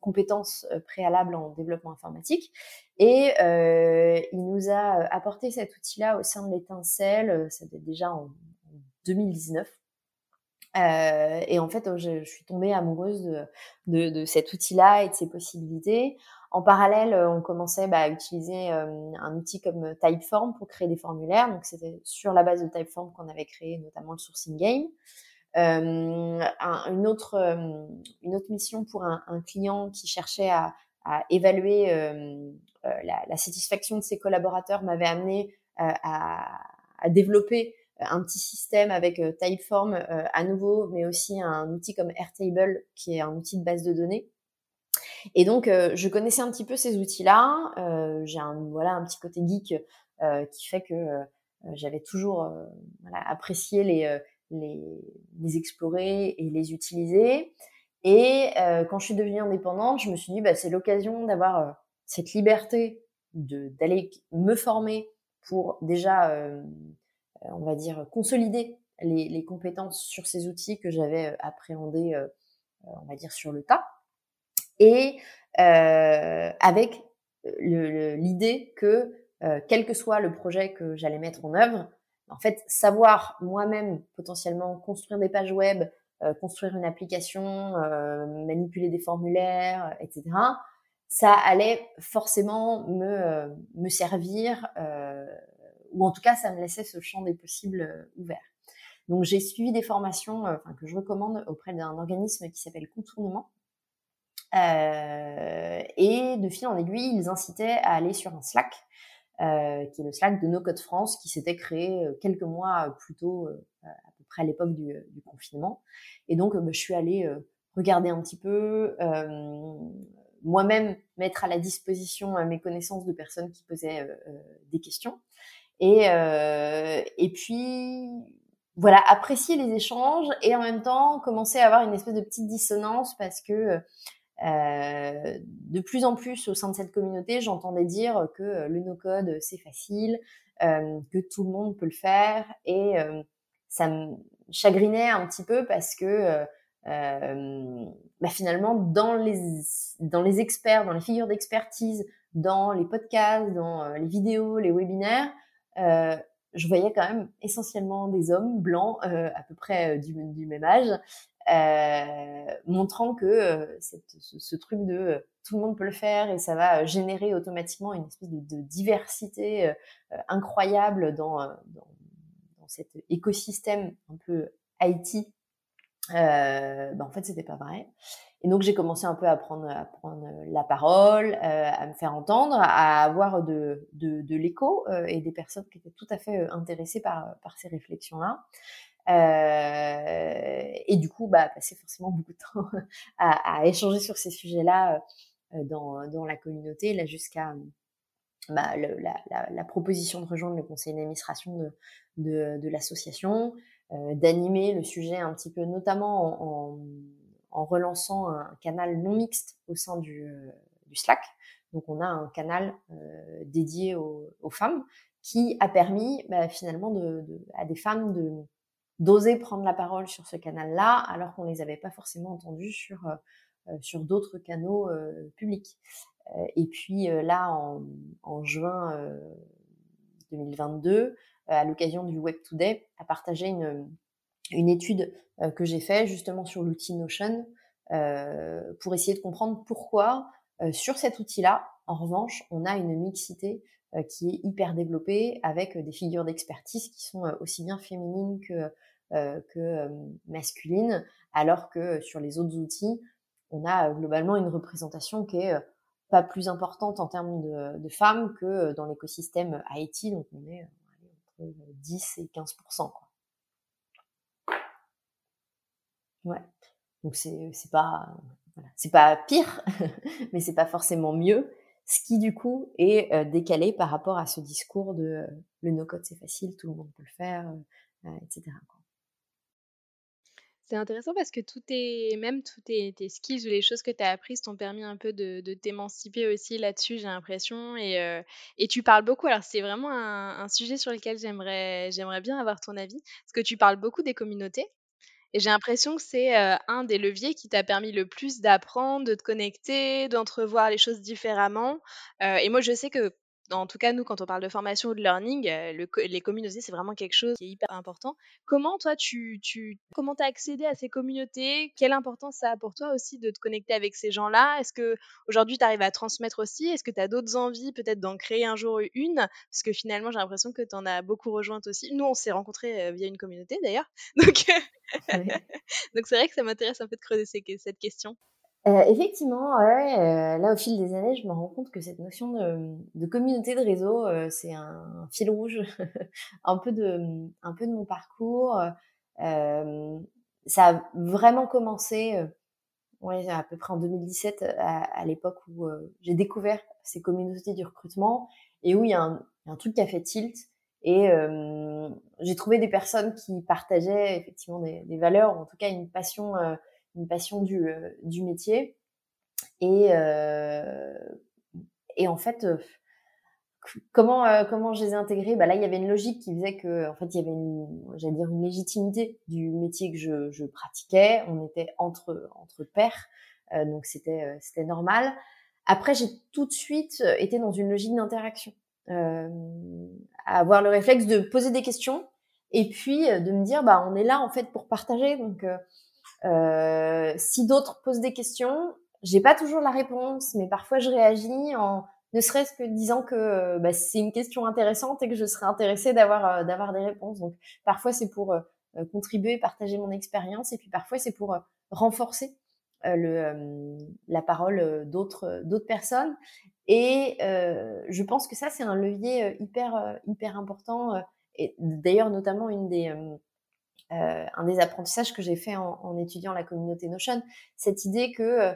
compétence préalable en développement informatique. Et il nous a apporté cet outil-là au sein de l'étincelle, ça date déjà en 2019. Euh, et en fait, je, suis tombée amoureuse de, cet outil-là et de ses possibilités. En parallèle, on commençait bah, à utiliser euh, un outil comme Typeform pour créer des formulaires. Donc, c'était sur la base de Typeform qu'on avait créé notamment le sourcing game. Euh, une, autre, une autre mission pour un, client qui cherchait à, à évaluer la, la, satisfaction de ses collaborateurs m'avait amené à, à développer un petit système avec euh, Typeform euh, à nouveau, mais aussi un outil comme Airtable qui est un outil de base de données. Et donc, euh, je connaissais un petit peu ces outils-là. j'ai un, voilà, un petit côté geek qui fait que j'avais toujours voilà, apprécié les, les, les, explorer et les utiliser. Et quand je suis devenue indépendante, je me suis dit, bah, c'est l'occasion d'avoir cette liberté d'aller me former pour déjà euh, on va dire, consolider les, compétences sur ces outils que j'avais euh, appréhendés, euh, on va dire, sur le tas. Et avec l'idée que, quel que soit le projet que j'allais mettre en œuvre, en fait, savoir moi-même potentiellement construire des pages web, construire une application, manipuler des formulaires, etc., ça allait forcément me, me servir ou en tout cas, ça me laissait ce champ des possibles euh, ouvert. Donc, j'ai suivi des formations euh, que je recommande auprès d'un organisme qui s'appelle Contournement. Euh, et de fil en aiguille, ils incitaient à aller sur un Slack, euh, qui est le Slack de No Code France, qui s'était créé quelques mois plus tôt, à peu près à l'époque du, du, confinement. Et donc, bah, je suis allée regarder un petit peu, moi-même mettre à la disposition mes connaissances de personnes qui posaient des questions. Et, euh, et puis, voilà, apprécier les échanges et en même temps commencer à avoir une espèce de petite dissonance parce que euh, de plus en plus au sein de cette communauté, j'entendais dire que le no-code c'est facile, euh, que tout le monde peut le faire et euh, ça me chagrinait un petit peu parce que euh, bah finalement dans les dans les experts, dans les figures d'expertise, dans les podcasts, dans les vidéos, les webinaires, euh, je voyais quand même essentiellement des hommes blancs, euh, à peu près euh, du, même âge, montrant que cette, ce, truc de tout le monde peut le faire et ça va générer automatiquement une espèce de, diversité incroyable dans, cet écosystème un peu IT. Euh, ben en fait, c'était pas vrai. Et donc j'ai commencé un peu à prendre, à la parole, euh, à me faire entendre, à avoir de, l'écho euh, et des personnes qui étaient tout à fait euh, intéressées par ces réflexions-là. Euh, et du coup, bah, passer forcément beaucoup de temps à, à échanger sur ces sujets-là dans, dans la communauté, là jusqu'à bah, la, la, la, proposition de rejoindre le conseil d'administration de, de, de l'association, d'animer le sujet un petit peu, notamment en, en relançant un canal non mixte au sein du, euh, du Slack. Donc on a un canal euh, dédié aux, femmes qui a permis bah, finalement de, de, à des femmes de d'oser prendre la parole sur ce canal-là, alors qu'on les avait pas forcément entendues sur euh, sur d'autres canaux publics. et puis là, en, en juin 2022, à l'occasion du Web Today, a partagé une, une étude euh, que j'ai fait justement sur l'outil Notion euh, pour essayer de comprendre pourquoi euh, sur cet outil-là, en revanche, on a une mixité qui est hyper développée avec des figures d'expertise qui sont aussi bien féminines que, que masculines, alors que sur les autres outils, on a globalement une représentation qui est pas plus importante en termes de, femmes que dans l'écosystème IT, donc on est entre 10 et 15% quoi. Ouais. Donc c'est c'est pas c'est pas pire, mais c'est pas forcément mieux. Ce qui du coup est décalé par rapport à ce discours de le no-code c'est facile, tout le monde peut le faire, etc. C'est intéressant parce que tout est, même tous tes, skills ou les choses que tu as apprises t'ont permis un peu de, t'émanciper aussi là-dessus, j'ai l'impression. Et, euh, et, tu parles beaucoup. Alors, c'est vraiment un, sujet sur lequel j'aimerais, j'aimerais bien avoir ton avis. Parce que tu parles beaucoup des communautés. Et j'ai l'impression que c'est euh, un des leviers qui t'a permis le plus d'apprendre, de te connecter, d'entrevoir les choses différemment. Euh, et moi, je sais que en tout cas, nous, quand on parle de formation ou de learning, euh, les communautés, c'est vraiment quelque chose qui est hyper important. Comment, toi, tu, tu comment as accédé à ces communautés? Quelle importance ça a pour toi aussi de te connecter avec ces gens-là? Est-ce que aujourd'hui tu arrives à transmettre aussi? Est-ce que tu as d'autres envies, peut-être d'en créer un jour une? Parce que finalement, j'ai l'impression que tu en as beaucoup rejointes aussi. Nous, on s'est rencontrés euh, via une communauté d'ailleurs. Donc, donc c'est vrai que ça m'intéresse un peu de creuser cette question. Euh, effectivement, ouais, euh, là au fil des années, je me rends compte que cette notion de, communauté de réseau, euh, c'est un, fil rouge, un peu de, un peu de mon parcours. ça a vraiment commencé, ouais, à peu près en 2017, à, l'époque où j'ai découvert ces communautés du recrutement et où il y, a un, un truc qui a fait tilt. Et j'ai trouvé des personnes qui partageaient effectivement des, des, valeurs, ou en tout cas une passion une passion du, euh, du métier. Et, euh, et en fait, euh, comment comment je les ai intégrés? Bah là il y avait une logique qui faisait que en fait il y avait une j'allais dire une légitimité du métier que je, je pratiquais. On était entre entre pairs donc c'était c'était normal. Après j'ai tout de suite été dans une logique d'interaction euh, avoir le réflexe de poser des questions et puis de me dire bah on est là en fait pour partager. Donc euh, si d'autres posent des questions, j'ai pas toujours la réponse, mais parfois je réagis en ne serait-ce que disant que euh, bah, c'est une question intéressante et que je serais intéressée d'avoir euh, d'avoir des réponses. Donc parfois c'est pour contribuer, partager mon expérience, et puis parfois c'est pour renforcer le, la parole d'autres d'autres personnes. Et je pense que ça c'est un levier hyper hyper important. et d'ailleurs notamment une des euh, un des apprentissages que j'ai fait en, en, étudiant la communauté Notion, cette idée que euh,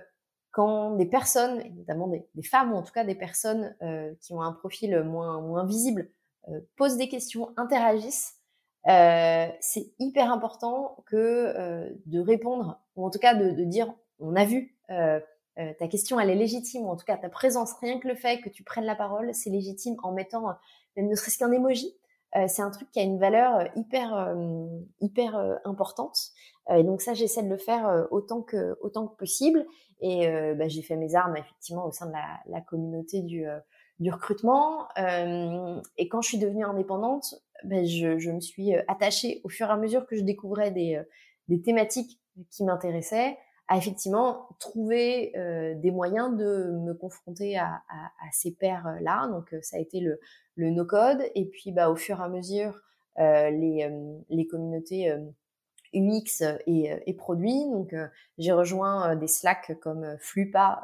quand des personnes, notamment des, des, femmes ou en tout cas des personnes euh, qui ont un profil moins, moins visible, posent des questions, interagissent, c'est hyper important que de répondre, ou en tout cas de, de dire on a vu, ta question elle est légitime, ou en tout cas ta présence, rien que le fait que tu prennes la parole, c'est légitime en mettant même ne serait-ce qu'un emoji, euh, c'est un truc qui a une valeur euh, hyper euh, hyper importante. et donc ça, j'essaie de le faire autant que autant que possible. Et bah, j'ai fait mes armes effectivement au sein de la, la communauté du du recrutement. et quand je suis devenue indépendante, bah, je, je, me suis attachée au fur et à mesure que je découvrais des, des thématiques qui m'intéressaient à effectivement trouver euh, des moyens de me confronter à, à, à ces pairs là. Donc ça a été le, le no-code et puis bah, au fur et à mesure euh, les, euh, les communautés UX et, et produits. Donc j'ai rejoint des Slack comme Flupa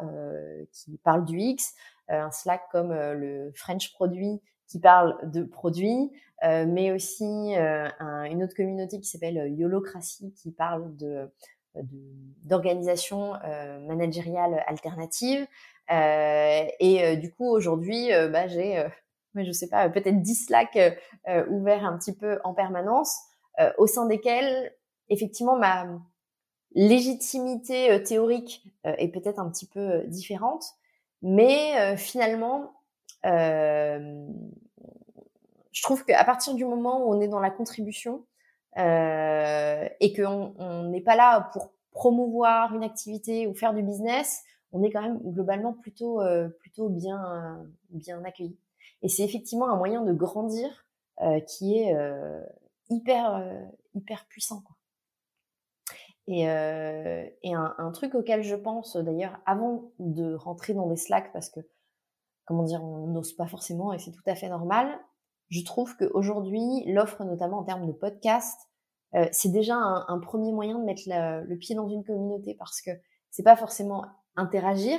qui parle du X, un Slack comme le French Produit qui parle de produits, mais aussi une autre communauté qui s'appelle Yolocratie qui parle de d'organisation euh, managériale alternative. Euh, et euh, du coup, aujourd'hui, bah, j'ai, je sais pas, peut-être 10 Slack ouverts un petit peu en permanence, au sein desquels, effectivement, ma légitimité théorique est peut-être un petit peu différente, mais finalement, je trouve qu'à partir du moment où on est dans la contribution, euh, et qu'on n'est pas là pour promouvoir une activité ou faire du business, on est quand même globalement plutôt euh, plutôt bien bien accueilli. Et c'est effectivement un moyen de grandir euh, qui est euh, hyper euh, hyper puissant. Quoi. Et, et un, un, truc auquel je pense d'ailleurs avant de rentrer dans des Slack parce que comment dire on n'ose pas forcément et c'est tout à fait normal. Je trouve qu'aujourd'hui l'offre notamment en termes de podcast euh, c'est déjà un, premier moyen de mettre le pied dans une communauté parce que c'est pas forcément interagir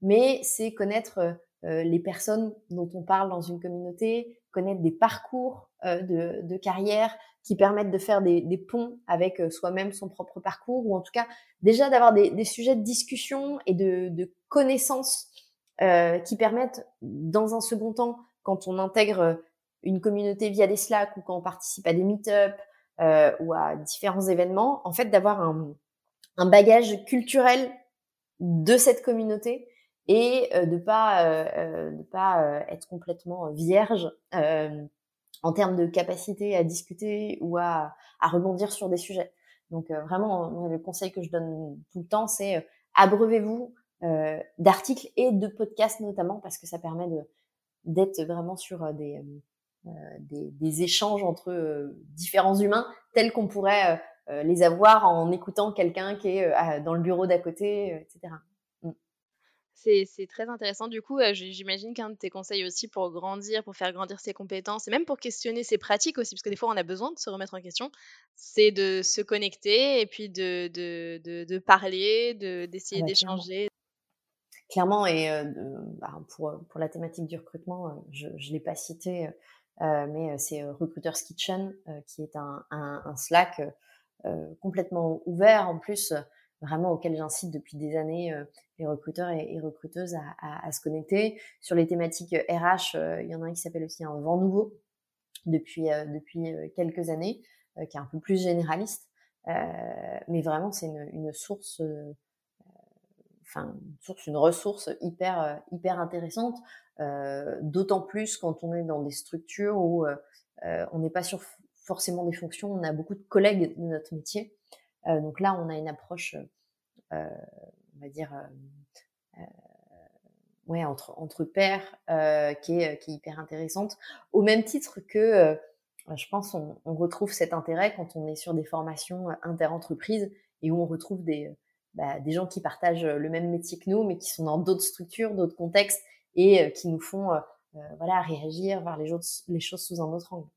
mais c'est connaître les personnes dont on parle dans une communauté, connaître des parcours de, de, carrière qui permettent de faire des, des ponts avec soi-même, son propre parcours, ou en tout cas déjà d'avoir des, des, sujets de discussion et de, de connaissances qui permettent, dans un second temps, quand on intègre une communauté via des Slack ou quand on participe à des meet-up euh, ou à différents événements, en fait, d'avoir un, un, bagage culturel de cette communauté et euh, de pas euh, euh de pas euh, être complètement vierge en termes de capacité à discuter ou à, à rebondir sur des sujets. Donc vraiment, le conseil que je donne tout le temps, c'est abreuvez-vous d'articles et de podcasts notamment parce que ça permet de d'être vraiment sur des euh, des, échanges entre euh, différents humains tels qu'on pourrait euh, les avoir en écoutant quelqu'un qui est dans le bureau d'à côté, etc. Mm. C'est très intéressant. Du coup, j'imagine qu'un de tes conseils aussi pour grandir, pour faire grandir ses compétences et même pour questionner ses pratiques aussi, parce que des fois on a besoin de se remettre en question, c'est de se connecter et puis de, de, de, parler, d'essayer ah bah, d'échanger. Clairement. et bah, pour, pour la thématique du recrutement, je ne l'ai pas cité mais euh, c'est euh, Recruiters Kitchen qui est un, un, un Slack complètement ouvert en plus vraiment auquel j'incite depuis des années les recruteurs et, recruteuses à, à, à, se connecter. Sur les thématiques RH, il y en a un qui s'appelle aussi un vent nouveau depuis depuis quelques années, qui est un peu plus généraliste, mais vraiment c'est une, une, source, enfin une source, une ressource hyper hyper intéressante euh, d'autant plus quand on est dans des structures où euh, euh, on n'est pas sur forcément des fonctions, on a beaucoup de collègues de notre métier. donc là, on a une approche, on va dire, ouais, entre, entre pairs, qui, est, qui est hyper intéressante. Au même titre que, je pense, on, on, retrouve cet intérêt quand on est sur des formations inter-entreprises et où on retrouve des, bah, des gens qui partagent le même métier que nous, mais qui sont dans d'autres structures, d'autres contextes, et euh, qui nous font euh, euh, voilà, réagir, voir les, les choses sous un autre angle.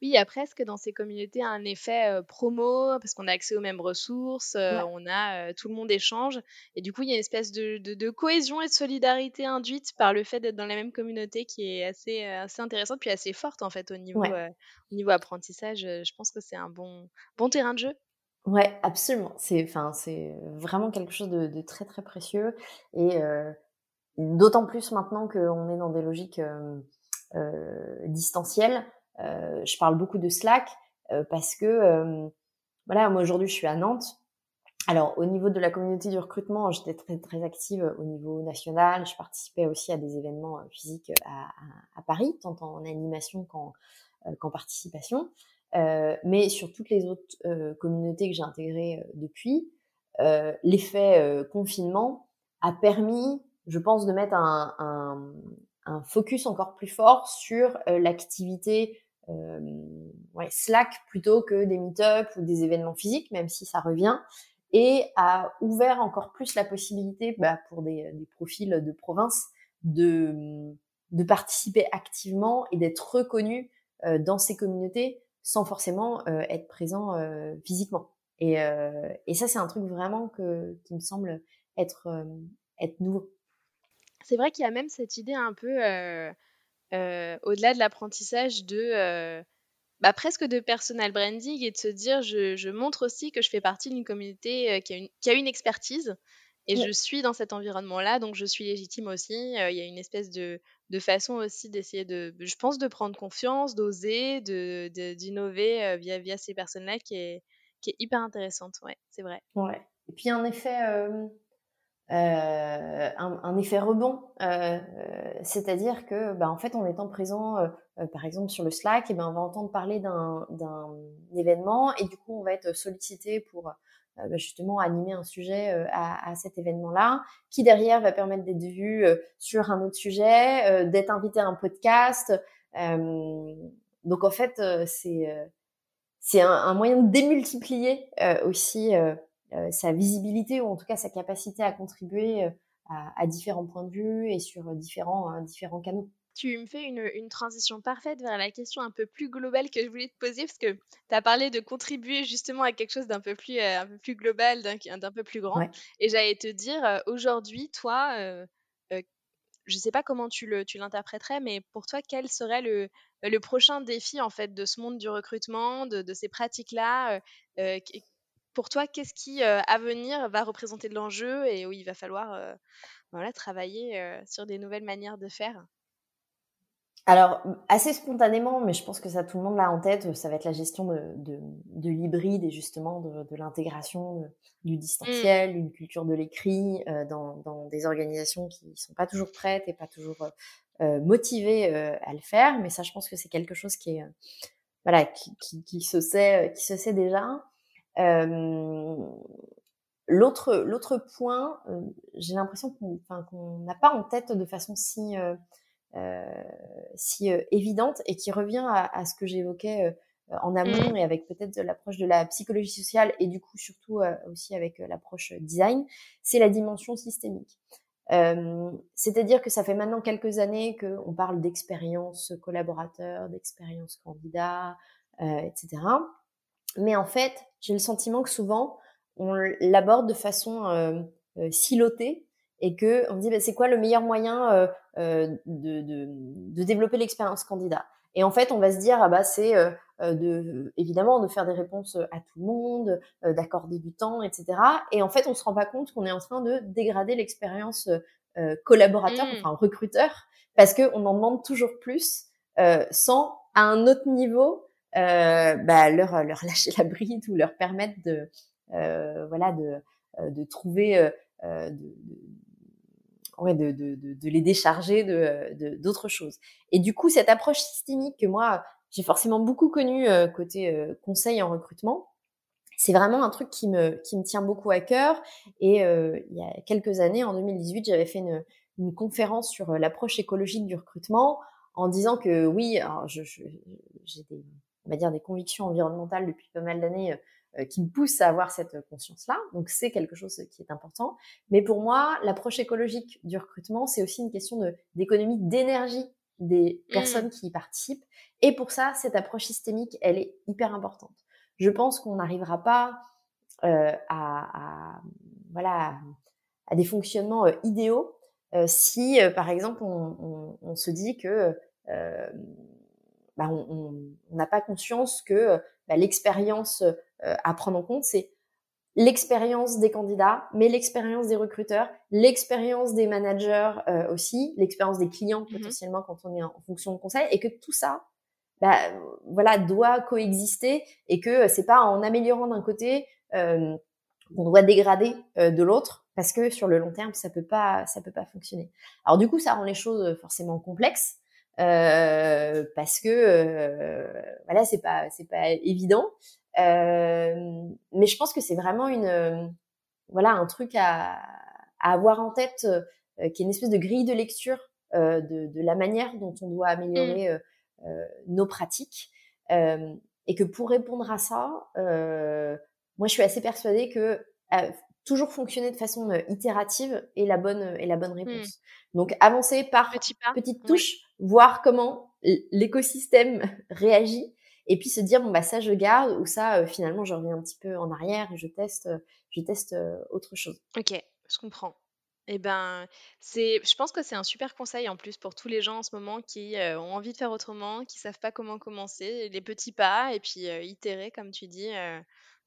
Oui, il y a presque dans ces communautés un effet promo parce qu'on a accès aux mêmes ressources, on a tout le monde échange et du coup il y a une espèce de, de, cohésion et de solidarité induite par le fait d'être dans la même communauté qui est assez assez intéressante puis assez forte en fait au niveau au niveau apprentissage. Je pense que c'est un bon bon terrain de jeu. Ouais, absolument. C'est enfin c'est vraiment quelque chose de, de, très très précieux et D'autant plus maintenant qu'on est dans des logiques euh, euh, distancielles. Euh, je parle beaucoup de Slack euh, parce que, euh, voilà, moi aujourd'hui je suis à Nantes. Alors au niveau de la communauté du recrutement, j'étais très très active au niveau national. Je participais aussi à des événements physiques à, à, à Paris, tant en animation qu'en qu'en participation. Mais sur toutes les autres communautés que j'ai intégrées depuis, l'effet confinement a permis je pense, de mettre un, un, un focus encore plus fort sur euh, l'activité euh, ouais, Slack plutôt que des meet-up ou des événements physiques, même si ça revient, et a ouvert encore plus la possibilité bah, pour des, des, profils de province de, de participer activement et d'être reconnus euh, dans ces communautés sans forcément euh, être présent euh, physiquement. Et, et ça, c'est un truc vraiment que, qui me semble être, être nouveau c'est vrai qu'il y a même cette idée un peu, euh, euh, au-delà de l'apprentissage, de euh, bah, presque de personal branding et de se dire je, montre aussi que je fais partie d'une communauté qui a, une, qui, a une, expertise et je suis dans cet environnement-là, donc je suis légitime aussi. Il y a une espèce de, de façon aussi d'essayer de, je pense, de prendre confiance, d'oser, d'innover de, via, via ces personnes-là qui est, qui est hyper intéressante. Ouais, c'est vrai. Ouais. Et puis en effet, euh, un, un, effet rebond, euh, c'est-à-dire que, bah, en fait, en étant présent, euh, euh, par exemple sur le Slack, et ben on va entendre parler d'un événement et du coup on va être sollicité pour euh, justement animer un sujet à, à, cet événement-là, qui derrière va permettre d'être vu sur un autre sujet, d'être invité à un podcast. donc en fait, c'est c'est un, moyen de démultiplier aussi euh, sa visibilité ou en tout cas sa capacité à contribuer euh, à, différents points de vue et sur différents, hein, différents canaux. Tu me fais une, une, transition parfaite vers la question un peu plus globale que je voulais te poser, parce que tu as parlé de contribuer justement à quelque chose d'un peu plus, euh, un peu plus global, d'un peu plus grand. Et j'allais te dire, aujourd'hui, toi, je ne sais pas comment tu l'interpréterais, mais pour toi, quel serait le, le prochain défi en fait de ce monde du recrutement, de, de ces pratiques-là Pour toi, qu'est-ce qui à venir va représenter de l'enjeu et où il va falloir voilà, travailler sur des nouvelles manières de faire? Alors, assez spontanément, mais je pense que ça, tout le monde l'a en tête, ça va être la gestion de, de, de l'hybride et justement de, de l'intégration euh, du distanciel, une culture de l'écrit euh, dans, dans, des organisations qui sont pas toujours prêtes et pas toujours euh, motivées euh, à le faire. Mais ça, je pense que c'est quelque chose qui est, voilà, qui, qui, qui, se sait, qui se sait déjà. L'autre, l'autre point, j'ai l'impression qu'on, qu'on n'a pas en tête de façon si euh, si euh, évidente et qui revient à, ce que j'évoquais euh, en amont mmh. et avec peut-être l'approche de la psychologie sociale et du coup surtout aussi avec l'approche design, c'est la dimension systémique. Euh, C'est-à-dire que ça fait maintenant quelques années qu'on parle d'expérience collaborateur, d'expérience candidat, euh, etc. Mais en fait, j'ai le sentiment que souvent, on l'aborde de façon euh, silotée et que on dit bah, c'est quoi le meilleur moyen euh, euh, de, de, de, développer l'expérience candidat? Et en fait on va se dire ah bah c'est euh, de évidemment de faire des réponses à tout le monde d'accorder du temps etc et en fait on se rend pas compte qu'on est en train de dégrader l'expérience collaborateur mmh. enfin recruteur parce que on en demande toujours plus sans à un autre niveau bah, leur leur lâcher la bride ou leur permettre de voilà de de trouver de, ouais, de, de, de, les décharger de d'autres choses. Et du coup, cette approche systémique que moi, j'ai forcément beaucoup connue euh, côté euh, conseil en recrutement, c'est vraiment un truc qui me, qui me tient beaucoup à cœur. Et euh, il y a quelques années, en 2018, j'avais fait une, une conférence sur l'approche écologique du recrutement en disant que oui, j'ai des, on va dire des convictions environnementales depuis pas mal d'années euh, qui me pousse à avoir cette conscience-là. Donc c'est quelque chose qui est important. Mais pour moi, l'approche écologique du recrutement, c'est aussi une question d'économie d'énergie des mmh. personnes qui y participent. Et pour ça, cette approche systémique, elle est hyper importante. Je pense qu'on n'arrivera pas euh, à, à, voilà à des fonctionnements euh, idéaux euh, si, euh, par exemple, on, on, on, se dit que bah, on n'a pas conscience que bah, l'expérience euh, à prendre en compte, c'est l'expérience des candidats, mais l'expérience des recruteurs, l'expérience des managers euh, aussi, l'expérience des clients mmh potentiellement quand on est en fonction de conseil, et que tout ça, bah, voilà, doit coexister et que c'est pas en améliorant d'un côté euh, qu'on doit dégrader euh, de l'autre, parce que sur le long terme, ça peut pas, ça peut pas fonctionner. Alors du coup, ça rend les choses forcément complexes. Euh, parce que euh, voilà c'est pas c'est pas évident euh, mais je pense que c'est vraiment une, euh, voilà, un truc à, à avoir en tête, euh, qui est une espèce de grille de lecture de, de, la manière dont on doit améliorer mmh. nos pratiques. et que pour répondre à ça, moi, je suis assez persuadée que toujours fonctionner de façon itérative est la bonne est la bonne mmh. réponse. Donc avancer par petites touches, voir comment l'écosystème réagit et puis se dire bon bah ça je garde ou ça euh, finalement je reviens un petit peu en arrière et je teste euh, je teste euh, autre chose. Ok, je comprends. Eh ben, c'est, je pense que c'est un super conseil en plus pour tous les gens en ce moment qui ont envie de faire autrement, qui savent pas comment commencer, les petits pas et puis itérer comme tu dis,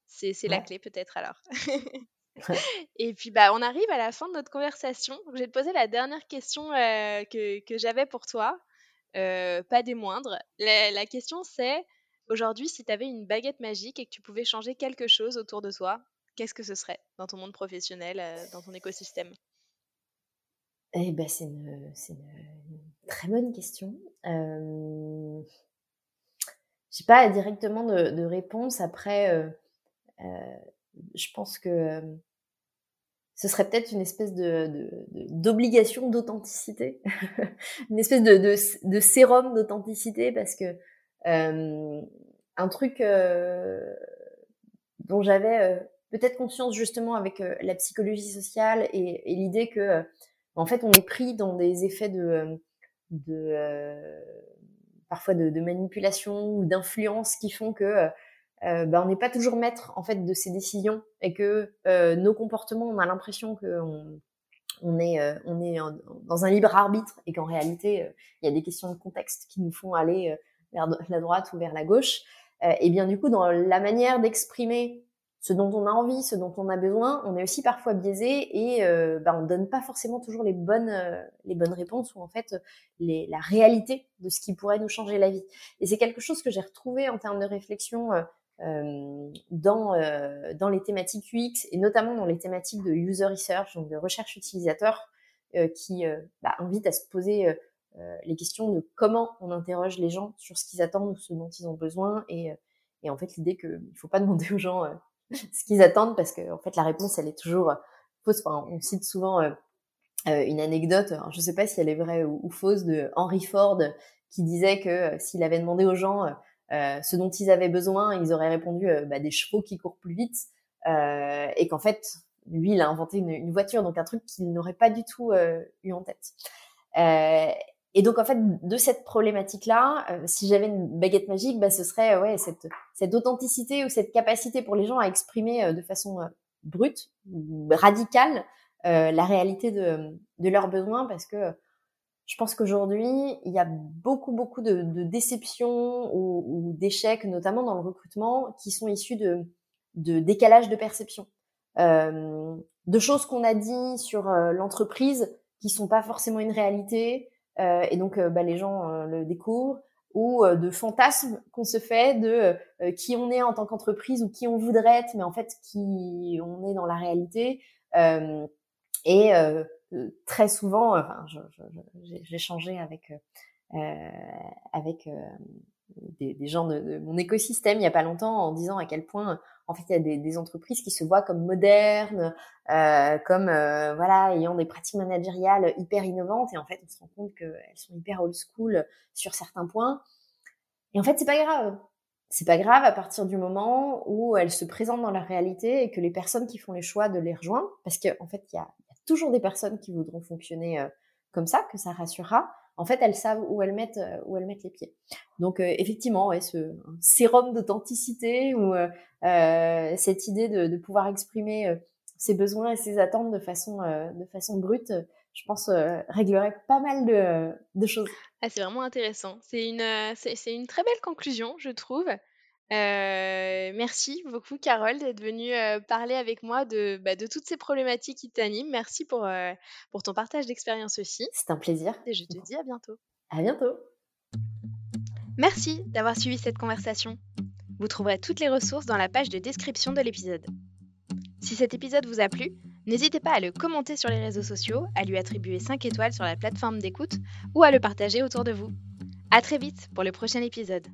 c'est, c'est la clé peut-être alors. et puis bah on arrive à la fin de notre conversation. je vais te poser la dernière question que, que j'avais pour toi, pas des moindres. la question c'est Aujourd'hui, si tu avais une baguette magique et que tu pouvais changer quelque chose autour de toi, qu'est-ce que ce serait dans ton monde professionnel, euh, dans ton écosystème? Eh ben, c'est une, une, très bonne question. Euh... Je n'ai pas directement de, réponse. Après, euh, euh, je pense que ce serait peut-être une espèce de, d'obligation d'authenticité, une espèce de, de sérum d'authenticité parce que euh, un truc euh, dont j'avais euh, peut-être conscience justement avec la psychologie sociale et, et l'idée que en fait on est pris dans des effets de, de parfois de, de, manipulation ou d'influence qui font que euh, ben, on n'est pas toujours maître en fait de ces décisions et que euh, nos comportements on a l'impression qu'on on est, on est dans un libre arbitre et qu'en réalité, il y a des questions de contexte qui nous font aller vers la droite ou vers la gauche. et bien du coup, dans la manière d'exprimer ce dont on a envie, ce dont on a besoin, on est aussi parfois biaisé et euh, bah, on donne pas forcément toujours les bonnes euh, les bonnes réponses ou en fait la réalité de ce qui pourrait nous changer la vie. Et c'est quelque chose que j'ai retrouvé en termes de réflexion euh, euh dans dans les thématiques UX et notamment dans les thématiques de user research, donc de recherche utilisateur, qui bah, invitent à se poser les questions de comment on interroge les gens sur ce qu'ils attendent ou ce dont ils ont besoin et et en fait l'idée qu'il ne faut pas demander aux gens ce qu'ils attendent parce que en fait la réponse elle est toujours fausse. On cite souvent euh, euh, une anecdote, je ne sais pas si elle est vraie ou, fausse, de Henry Ford qui disait que euh, s'il avait demandé aux gens ce dont ils avaient besoin, ils auraient répondu bah, des chevaux qui courent plus vite et qu'en fait lui il a inventé une, une voiture donc un truc qu'il n'aurait pas du tout eu en tête. Et donc en fait de cette problématique là, euh, si j'avais une baguette magique, bah, ce serait ouais cette cette authenticité ou cette capacité pour les gens à exprimer euh, de façon euh, brute radicale la réalité de de leurs besoins parce que je pense qu'aujourd'hui il y a beaucoup beaucoup de, de déceptions ou, ou d'échecs notamment dans le recrutement qui sont issus de de décalage de perception, de choses qu'on a dit sur l'entreprise qui sont pas forcément une réalité euh, et donc, euh, bah, les gens euh, le découvrent ou de fantasmes qu'on se fait de qui on est en tant qu'entreprise ou qui on voudrait être, mais en fait qui on est dans la réalité. et très souvent, enfin, j'ai changé avec avec des, des, gens de, de, mon écosystème il y a pas longtemps en disant à quel point en fait il y a des, des entreprises qui se voient comme modernes, euh, comme euh, voilà ayant des pratiques managériales hyper innovantes et en fait on se rend compte qu'elles sont hyper old school sur certains points. Et en fait c'est pas grave. C'est pas grave à partir du moment où elles se présentent dans la réalité et que les personnes qui font les choix de les rejoindre, parce qu'en en fait il y a, toujours des personnes qui voudront fonctionner euh, comme ça, que ça rassurera en fait, elles savent où elles mettent, euh, où elles mettent les pieds. Donc, euh, effectivement, ce sérum d'authenticité ou cette idée de, pouvoir exprimer ses besoins et ses attentes de façon, de façon brute, je pense, réglerait pas mal de, choses. Ah, c'est vraiment intéressant. C'est une, c'est une très belle conclusion, je trouve. Euh, merci beaucoup Carole d'être venue, euh, parler avec moi de, bah, de toutes ces problématiques qui t'animent. Merci pour, euh, pour ton partage d'expérience aussi C'est un plaisir. et je te dis à bientôt. À bientôt. Merci d'avoir suivi cette conversation. Vous trouverez toutes les ressources dans la page de description de l'épisode. Si cet épisode vous a plu, n'hésitez pas à le commenter sur les réseaux sociaux, à lui attribuer 5 étoiles sur la plateforme d'écoute ou à le partager autour de vous. À très vite pour le prochain épisode.